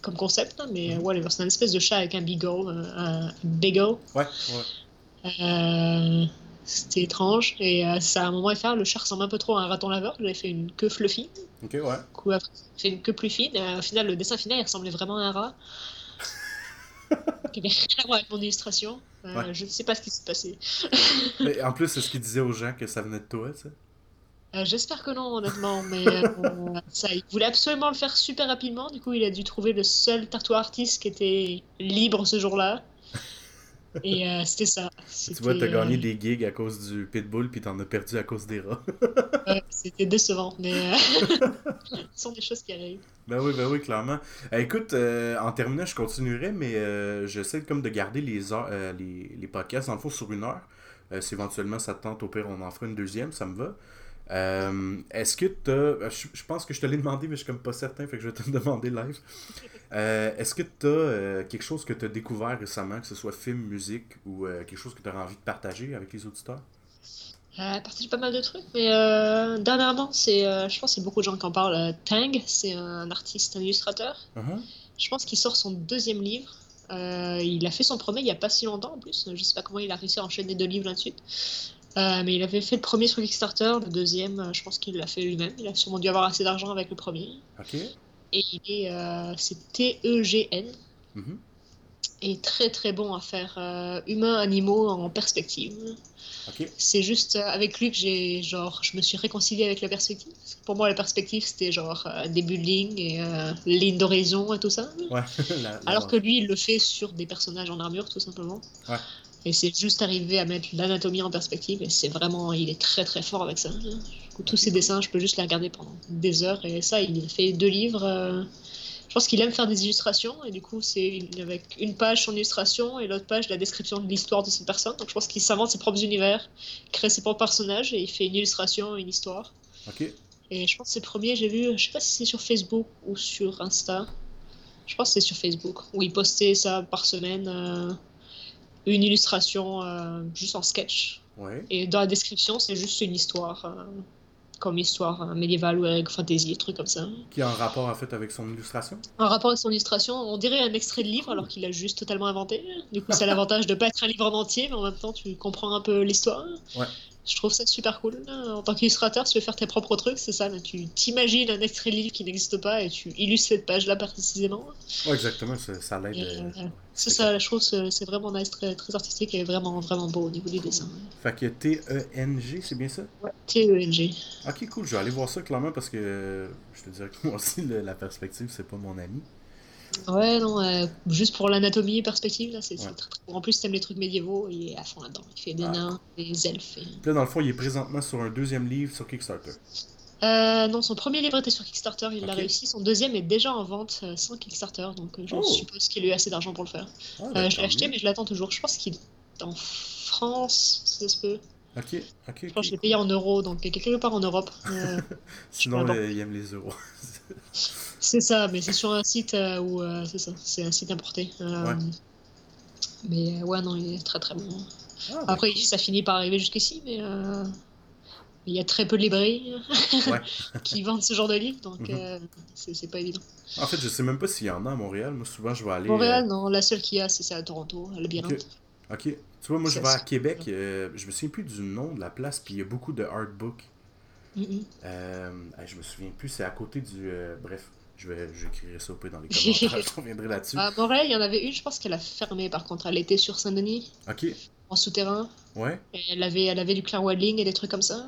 comme concept, hein, mais ouais, c'est un espèce de chat avec un beagle. Euh, un beagle. Ouais, ouais. c'était étrange. Et ça, à un moment, faire, le chat ressemble un peu trop à un raton laveur. J'avais fait une queue fluffy. Ok, ouais. Du coup, après, fait une queue plus fine. Et au final, le dessin final, il ressemblait vraiment à un rat qui avait rien à voir avec mon illustration. Euh, je ne sais pas ce qui s'est passé. mais en plus, est-ce qu'il disait aux gens que ça venait de toi, ça? Euh, j'espère que non, honnêtement, mais euh, ça, il voulait absolument le faire super rapidement. Du coup, il a dû trouver le seul tattoo artiste qui était libre ce jour-là. Et euh, c'était ça. Tu vois, t'as gagné euh, des gigs à cause du pitbull, puis t'en as perdu à cause des rats. ouais, c'était décevant, mais euh, ce sont des choses qui arrivent. Ben oui, ben oui, clairement. Écoute, euh, en terminant, je continuerai, mais euh, j'essaie comme de garder les, heures, les, les podcasts, dans le fond, sur une heure. Si éventuellement ça te tente, au pire, on en fera une deuxième, ça me va. Euh, Est-ce que Je, je pense que je te l'ai demandé, mais je suis comme pas certain, fait que je vais te le demander live. Euh, Est-ce que t'as euh, quelque chose que t'as découvert récemment, que ce soit film, musique, ou euh, quelque chose que t'auras envie de partager avec les auditeurs? Euh, partage pas mal de trucs, mais dernièrement, c'est, je pense y a beaucoup de gens qui en parlent. Tang, c'est un artiste, un illustrateur. Mhm. Je pense qu'il sort son deuxième livre. Il a fait son premier il y a pas si longtemps en plus. Je sais pas comment il a réussi à enchaîner deux livres là-dessus. Euh, mais il avait fait le premier sur Kickstarter, le deuxième, je pense qu'il l'a fait lui-même. Il a sûrement dû avoir assez d'argent avec le premier. Ok. Et il est, euh, c'est T-E-G-N. Mhm. Et très très bon à faire euh, humains-animaux en perspective. C'est juste euh, avec lui que j'ai genre je me suis réconciliée avec la perspective. Pour moi la perspective c'était genre euh, des buildings et euh, ligne d'horizon et tout ça. Ouais. La- la- Alors que lui il le fait sur des personnages en armure tout simplement. Ouais. Et c'est juste arrivé à mettre l'anatomie en perspective et c'est vraiment il est très très fort avec ça. Tous ses dessins je peux juste les regarder pendant des heures et ça il fait deux livres. euh, Je pense qu'il aime faire des illustrations et du coup c'est avec une page son illustration et l'autre page la description de l'histoire de cette personne. Donc je pense qu'il s'invente ses propres univers, crée ses propres personnages et il fait une illustration, une histoire. Ok. Et je pense que c'est le premier, j'ai vu, je sais pas si c'est sur Facebook ou sur Insta. Je pense que c'est sur Facebook où il postait ça par semaine, euh, une illustration euh, juste en sketch. Ouais. Et dans la description c'est juste une histoire, euh, comme histoire euh, médiévale ou avec fantasy, trucs comme ça. Qui a un rapport en fait avec son illustration? En rapport avec son illustration, on dirait un extrait de livre alors qu'il a juste totalement inventé. Du coup, c'est l'avantage de pas être un livre en entier, mais en même temps, tu comprends un peu l'histoire. Ouais. Je trouve ça super cool. En tant qu'illustrateur, tu veux faire tes propres trucs, c'est ça. là. Tu t'imagines un extrait de livre qui n'existe pas et tu illustres cette page-là précisément. Ouais, exactement, ça, ça l'aide. Euh, euh, c'est ça, je trouve que c'est- vraiment nice, très, très artistique et vraiment, vraiment beau au niveau des dessins. Fait que T-E-N-G, c'est bien ça? T-E-N-G. Ok, cool, je vais aller voir ça clairement parce que euh, je te dirais que moi aussi, le- la perspective, c'est pas mon ami. Ouais, non, euh, juste pour l'anatomie et perspective, là, c'est Ouais. très, très. En plus, si t'aimes les trucs médiévaux, il est à fond là-dedans. Il fait des Ah. nains, des elfes. et- là, dans le fond, il est présentement sur un deuxième livre sur Kickstarter. Euh, non, son premier livre était sur Kickstarter, il l'a réussi. Son deuxième est déjà en vente euh, sans Kickstarter, donc je Oh. suppose qu'il a eu assez d'argent pour le faire. Ah, ben, je l'ai acheté, mais je l'attends toujours. Je pense qu'il est en France, ça se peut. Ok, ok, Je pense que je l'ai payé en euros, donc quelque part en Europe. Sinon, il aime les euros. c'est ça, mais c'est sur un site euh, où euh, c'est ça, c'est un site importé. Euh, Ouais. Mais ouais, non, il est très très bon. Ah, ben, Après, ça finit par arriver jusqu'ici, mais il y a très peu de librairies Ouais. qui vendent ce genre de livres, donc Mhm. euh, c'est pas évident. En fait, je sais même pas s'il y en a à Montréal. Moi, souvent, je vais aller. Montréal, non, la seule qu'il y a, c'est à Toronto, à Labyrinthe. Ok. Tu vois, moi, je vais à Québec. euh, je me souviens plus du nom de la place, puis il y a beaucoup de artbooks. Euh, hey, je me souviens plus, c'est à côté du. bref, je vais j'écrirai ça au peu dans les commentaires, je reviendrai là-dessus. À Montréal, il y en avait une, je pense qu'elle a fermé par contre. Elle était sur Saint-Denis, Ok, en souterrain, ouais, et elle avait, elle avait du clear welding et des trucs comme ça.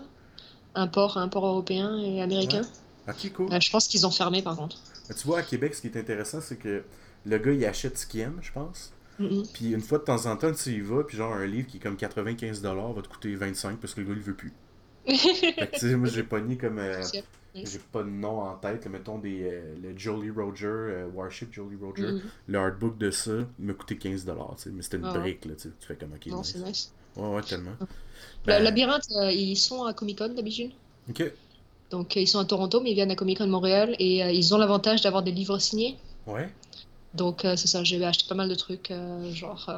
Un port, un port européen et américain. ok, cool. Euh, je pense qu'ils ont fermé par contre. Tu vois, à Québec, ce qui est intéressant, c'est que le gars, il achète ce qu'il aime, je pense. Mhm. Puis une fois de temps en temps, tu y vas, puis genre un livre qui est comme 95$ va te coûter 25$ parce que le gars, il veut plus. Fait que tu sais, moi, j'ai pogné comme. euh, j'ai pas de nom en tête, mettons des, euh, le Jolly Roger, euh, Warship Jolly Roger. Mhm. Le hardbook de ça, m'a coûté 15$, tu sais, mais c'était une Ah brique, là, tu fais comme, ok, Non, nice. c'est nice. Ouais, ouais, tellement. Le Ben, Labyrinthe, euh, ils sont à Comic Con d'habitude? Ok, Donc euh, ils sont à Toronto, mais ils viennent à Comic Con Montréal et euh, ils ont l'avantage d'avoir des livres signés. ouais. Donc c'est ça, j'ai acheté pas mal de trucs, genre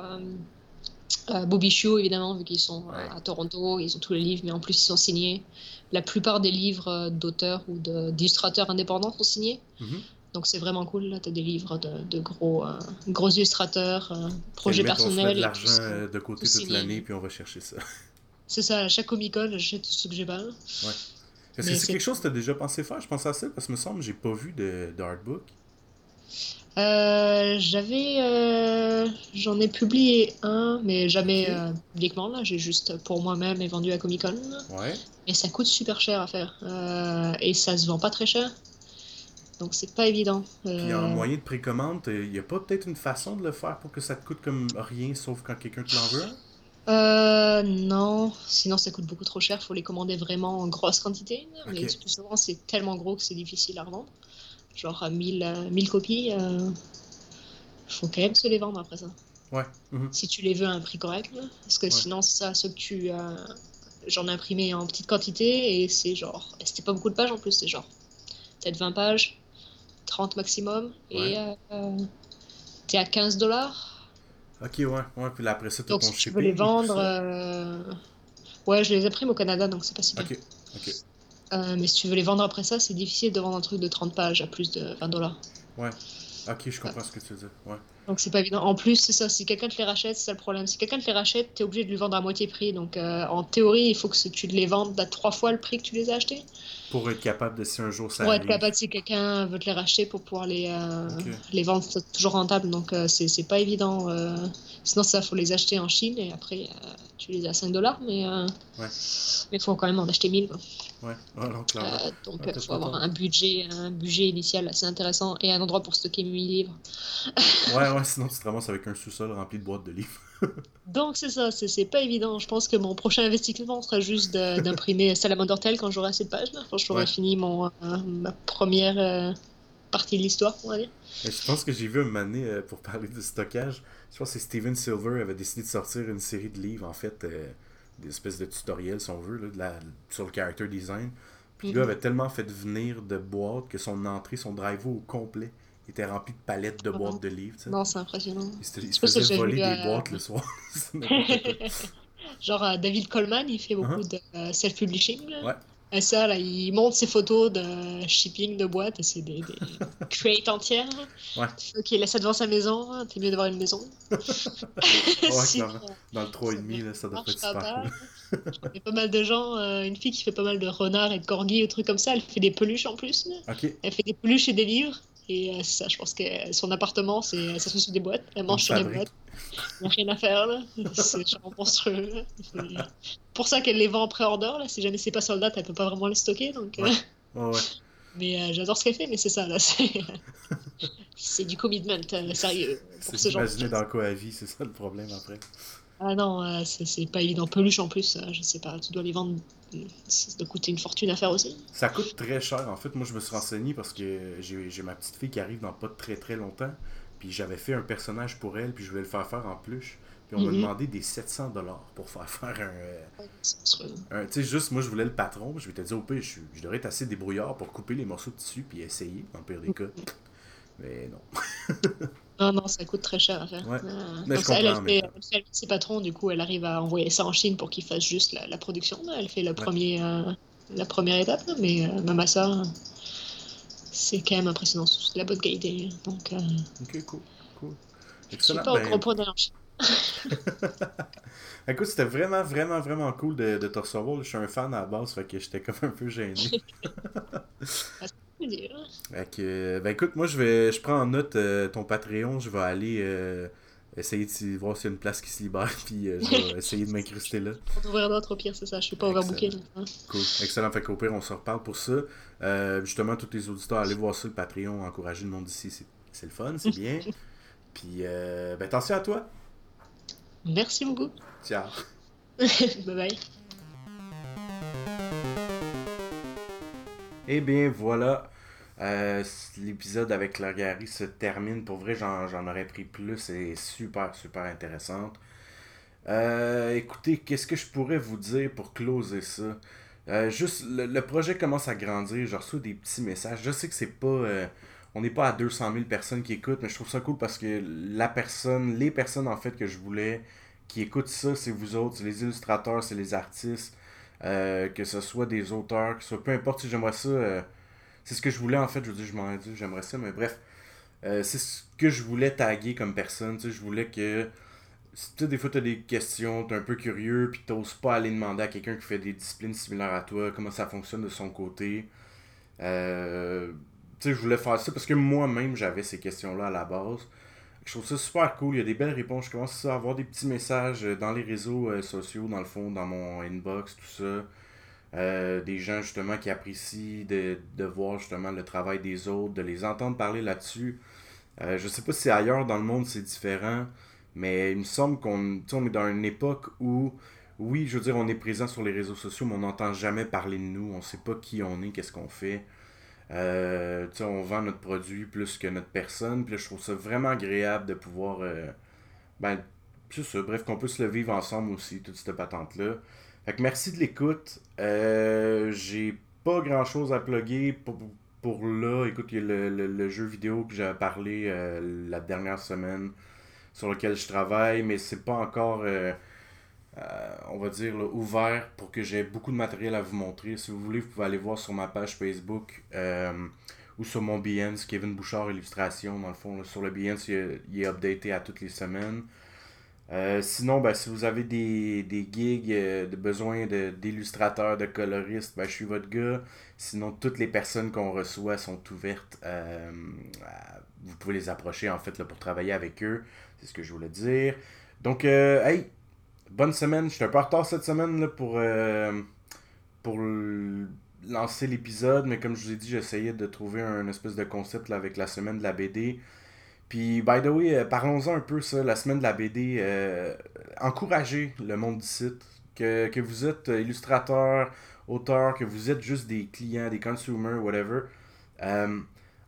Bobby Shoe évidemment, vu qu'ils sont euh, Ouais. à Toronto, ils ont tous les livres, mais en plus ils sont signés. La plupart des livres euh, d'auteurs ou d'illustrateurs indépendants sont signés. Mhm. Donc c'est vraiment cool, là t'as des livres de, de gros, euh, gros illustrateurs, euh, projets Limite, On se personnels. de l'argent euh, de côté tout toute l'année, puis on va chercher ça. C'est ça, à chaque Comic Con, j'achète tout ce que j'ai pas. Est-ce Mais que c'est quelque chose que tu as déjà pensé faire? Je pense à ça, parce que me semble j'ai pas vu de, de. Euh, j'avais, euh, j'en ai publié un, mais jamais Ok. euh, publiquement là. J'ai juste pour moi-même et vendu à Comic Con. Ouais. Mais ça coûte super cher à faire et ça se vend pas très cher. Donc c'est pas évident. Il y a un moyen de précommande. Il n'y a pas peut-être une façon de le faire pour que ça te coûte comme rien, sauf quand quelqu'un te l'envoie? Euh, non, sinon ça coûte beaucoup trop cher, faut les commander vraiment en grosse quantité. Mais souvent c'est tellement gros que c'est difficile à revendre. Genre à 1000, 1000 copies, il faut quand même se les vendre après ça. Ouais. Mhm. Si tu les veux à un prix correct, parce que sinon ça, ce que tu. J'en ai imprimé en petite quantité et c'est genre. C'était pas beaucoup de pages en plus, c'est genre. Peut-être 20 pages, 30 maximum, et euh, t'es à 15 dollars. Ok, ouais, ouais. Puis après ça, tu ton si tu veux les vendre. Euh... Ouais, je les imprime au Canada, donc c'est pas si bien. Ok, ok. Euh, mais si tu veux les vendre après ça, c'est difficile de vendre un truc de 30 pages à plus de 20 dollars. Ouais. Ok, je comprends ce que tu veux dire. Ouais. Donc c'est pas évident. En plus, c'est ça, si quelqu'un te les rachète, c'est ça le problème. Si quelqu'un te les rachète, t'es obligé de lui vendre à moitié prix. Donc euh, en théorie, il faut que tu les vendes à trois fois le prix que tu les as achetés. Pour être capable de si un jour ça Pour être capable, si quelqu'un veut te les racheter pour pouvoir les, euh, les vendre, c'est toujours rentable. Donc euh, c'est pas évident. Sinon, ça, faut les acheter en Chine et après, tu les as à 5 dollars. Mais il faut quand même en acheter 1000. Ouais, donc il faut avoir un budget, un budget initial assez intéressant et un endroit pour stocker 1000 livres. ouais, ouais, sinon tu te ramasses avec un sous-sol rempli de boîtes de livres. Donc c'est ça, c'est pas évident. Je pense que mon prochain investissement sera juste d'imprimer Salamander Tel quand j'aurai assez de pages, quand j'aurai fini mon, euh, ma première euh, partie de l'histoire, on va dire. je pense que j'ai vu un moment donné, euh, pour parler de stockage, je pense que Steven Silver avait décidé de sortir une série de livres, en fait, des espèces de tutoriels, si on veut, là, de la, sur le character design. Puis le gars mhm. avait tellement fait venir de boîtes que son entrée, son drive au complet il était rempli de palettes de boîtes de livres. Non, c'est impressionnant. Il se, faisait voler des boîtes le soir. Genre, euh, David Coleman, il fait beaucoup uh-huh. de euh, self-publishing. Ouais. Et ça, là, il monte ses photos de shipping de boîtes, c'est des, des crates entières. Ouais. Ok, laisse ça devant sa maison, hein, t'es mieux d'avoir une maison. ouais, dans, le 3,5, ça doit être super cool. Il y a pas mal de gens, euh, une fille qui fait pas mal de renards et de corgis ou trucs comme ça, elle fait des peluches en plus. Elle fait des peluches et des livres. Et euh, ça, je pense que son appartement, c'est ça se sur des boîtes. Elle mange sur des boîtes. Il n'y a rien à faire, là. C'est genre monstrueux. pour ça qu'elle les vend en pré-order, là. Si jamais c'est pas soldat, elle peut pas vraiment les stocker. Donc, euh. ouais. Mais euh, j'adore ce qu'elle fait, mais c'est ça, là. C'est du commitment, sérieux. Pour ce genre dans quoi à vie, c'est ça le problème après. Ah non, euh, c'est pas évident. Peluche en plus, euh, je sais pas, tu dois les vendre. Ça doit coûter une fortune à faire aussi. Ça coûte très cher. En fait, moi, je me suis renseigné parce que j'ai ma petite fille qui arrive dans pas très très longtemps. Puis j'avais fait un personnage pour elle, puis je voulais le faire faire en peluche. Puis on m'a mhm. demandé des 700 dollars pour faire faire un. Euh, tu sais, juste moi, je voulais le patron. Je m'étais dit, au pire, je, je devrais être assez débrouillard pour couper les morceaux de tissu puis essayer, dans le pire des cas. Mais non. Non, non, ça coûte très cher à faire. Ouais. Euh, elle, fait, ses patrons, du coup, elle arrive à envoyer ça en Chine pour qu'ils fassent juste la, production. Elle fait le premier, euh, la première étape, mais euh, même à ça, c'est quand même impressionnant. C'est la bonne qualité. Donc, euh, ok, cool. cool. Excellent. Je suis pas au ben, gros point d'aller en Chine. Écoute, c'était vraiment, vraiment, vraiment cool de, de, te recevoir. Je suis un fan à la base, fait que j'étais comme un peu gêné. ben écoute, moi je vais je prends en note euh, ton Patreon, je vais aller euh, essayer de voir s'il y a une place qui se libère, puis euh, je vais essayer de m'incruster là. On ouvrir d'autres au pire, c'est ça, je suis pas overbooké. Hein. Cool, excellent, fait qu'au pire on se reparle pour ça. justement, tous les auditeurs, allez voir ça, le Patreon, encourager le monde ici, c'est le fun, c'est bien. puis, ben attention à toi. Merci beaucoup. Ciao. bye bye. Eh bien, voilà. Euh, l'épisode avec Gary se termine. Pour vrai, j'en aurais pris plus. C'est super, super intéressante. Euh, écoutez, qu'est-ce que je pourrais vous dire pour closer ça? Euh, juste, le, projet commence à grandir. Je reçois des petits messages. Je sais que c'est pas. on n'est pas à 200 000 personnes qui écoutent, mais je trouve ça cool parce que la personne, les personnes en fait que je voulais qui écoutent ça, c'est vous autres. Les illustrateurs, c'est les artistes. Euh, que ce soit des auteurs, que ce soit peu importe j'aimerais ça. Euh, c'est ce que je voulais en fait, je veux dire, je m'en ai dit, j'aimerais ça, mais bref. Euh, c'est ce que je voulais taguer comme personne. Tu sais, je voulais que. Tu des fois, tu as des questions, tu es un peu curieux, puis tu pas aller demander à quelqu'un qui fait des disciplines similaires à toi comment ça fonctionne de son côté. tu sais, je voulais faire ça parce que moi-même, j'avais ces questions-là à la base. Je trouve ça super cool. Il y a des belles réponses. Je commence à avoir des petits messages euh, dans les réseaux euh, sociaux, dans le fond, dans mon inbox, tout ça. des gens justement qui apprécient de, de, voir justement le travail des autres, de les entendre parler là-dessus. je sais pas si ailleurs dans le monde c'est différent, mais il me semble qu'on on est dans une époque où, oui, je veux dire, on est présent sur les réseaux sociaux, mais on n'entend jamais parler de nous. On sait pas qui on est, qu'est-ce qu'on fait. Euh, on vend notre produit plus que notre personne. Puis là, je trouve ça vraiment agréable de pouvoir. Euh, ben, c'est ça. Bref, qu'on puisse le vivre ensemble aussi, toute cette patente-là. Fait que merci de l'écoute. Euh, j'ai pas grand chose à plugger pour, pour là. Écoute, il y a le, le, jeu vidéo que j'ai parlé euh, la dernière semaine sur lequel je travaille, mais c'est pas encore. Euh, on va dire, ouvert pour que j'ai beaucoup de matériel à vous montrer. Si vous voulez, vous pouvez aller voir sur ma page Facebook euh, ou sur mon Behance, Kevin Bouchard Illustration. Dans le fond, sur le Behance, il, est updaté à toutes les semaines. Euh, sinon, ben, si vous avez des, des gigs, de besoin d'illustrateurs, de, coloristes, ben, je suis votre gars. Sinon, toutes les personnes qu'on reçoit sont ouvertes. vous pouvez les approcher en fait pour travailler avec eux. C'est ce que je voulais dire. Donc, hey, bonne semaine. Je suis un peu en retard cette semaine là, pour, euh, pour lancer l'épisode, mais comme je vous ai dit, j'essayais de trouver un espèce de concept avec la semaine de la BD. Puis, by the way, euh, parlons-en un peu, ça, la semaine de la BD. Euh, encouragez le monde du site. Que, que, vous êtes illustrateur, auteur, que vous êtes juste des clients, des consumers, whatever.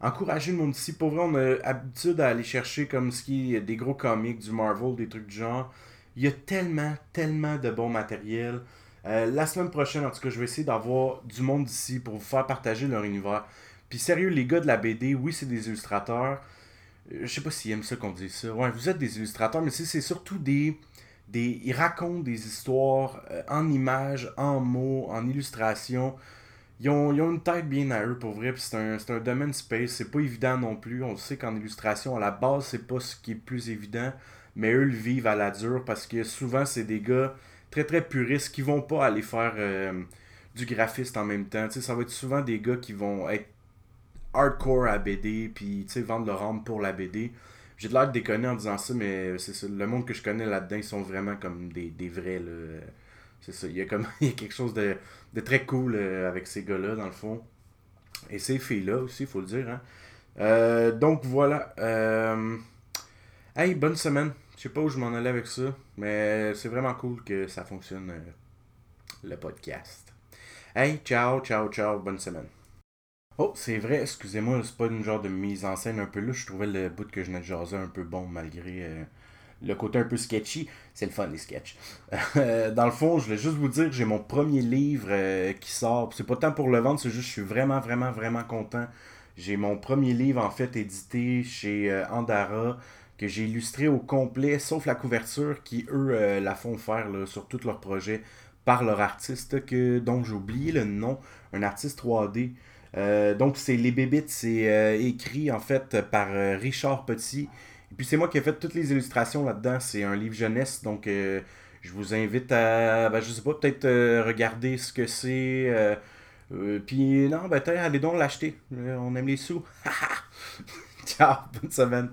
encouragez le monde ici. Pour vrai, on a l'habitude à aller chercher comme ce qui est des gros comics, du Marvel, des trucs du genre. Il y a tellement, tellement de bon matériel. Euh, la semaine prochaine, en tout cas, je vais essayer d'avoir du monde ici pour vous faire partager leur univers. Puis sérieux, les gars de la BD, oui, c'est des illustrateurs. Euh, je sais pas s'ils aiment ça qu'on dise ça. Ouais, vous êtes des illustrateurs, mais c'est surtout des, des. Ils racontent des histoires euh, en images, en mots, en illustrations. Ils ont, ils ont, une tête bien à eux pour vrai, puis c'est un, un domaine space, c'est pas évident non plus. On sait qu'en illustration, à la base, c'est pas ce qui est plus évident mais eux le vivent à la dure parce que souvent c'est des gars très très puristes qui vont pas aller faire euh, du graphiste en même temps. ça va être souvent des gars qui vont être hardcore à BD puis vendre leur âme pour la BD. J'ai de l'air de déconner en disant ça, mais c'est ça. Le monde que je connais là-dedans, ils sont vraiment comme des, des vrais. C'est ça. Il y a comme il y a quelque chose de, de très cool euh, avec ces gars-là, dans le fond. Et ces filles-là aussi, il faut le dire. Hein. Euh, donc voilà. Hey, bonne semaine. Je sais pas où je m'en allais avec ça, mais c'est vraiment cool que ça fonctionne, euh, le podcast. Hey, ciao, ciao, ciao, bonne semaine. Oh, c'est vrai, excusez-moi, c'est pas une genre de mise en scène un peu là. Je trouvais le bout que je venais de jaser un peu bon malgré euh, le côté un peu sketchy. C'est le fun, les sketchs. Dans le fond, je voulais juste vous dire que j'ai mon premier livre euh, qui sort. C'est pas tant pour le vendre, c'est juste que je suis vraiment, vraiment, vraiment content. J'ai mon premier livre en fait édité chez Andara que j'ai illustré au complet, sauf la couverture, qui eux euh, la font faire sur tous leurs projets par leur artiste, que, dont j'ai oublié le nom, un artiste 3D. Euh, donc c'est Les Bébites, c'est euh, écrit en fait par Richard Petit. Et puis c'est moi qui ai fait toutes les illustrations là-dedans. C'est un livre jeunesse, donc je vous invite à, ben, je sais pas, peut-être regarder ce que c'est. puis non, ben allez donc l'acheter. on aime les sous. Ciao, bonne semaine.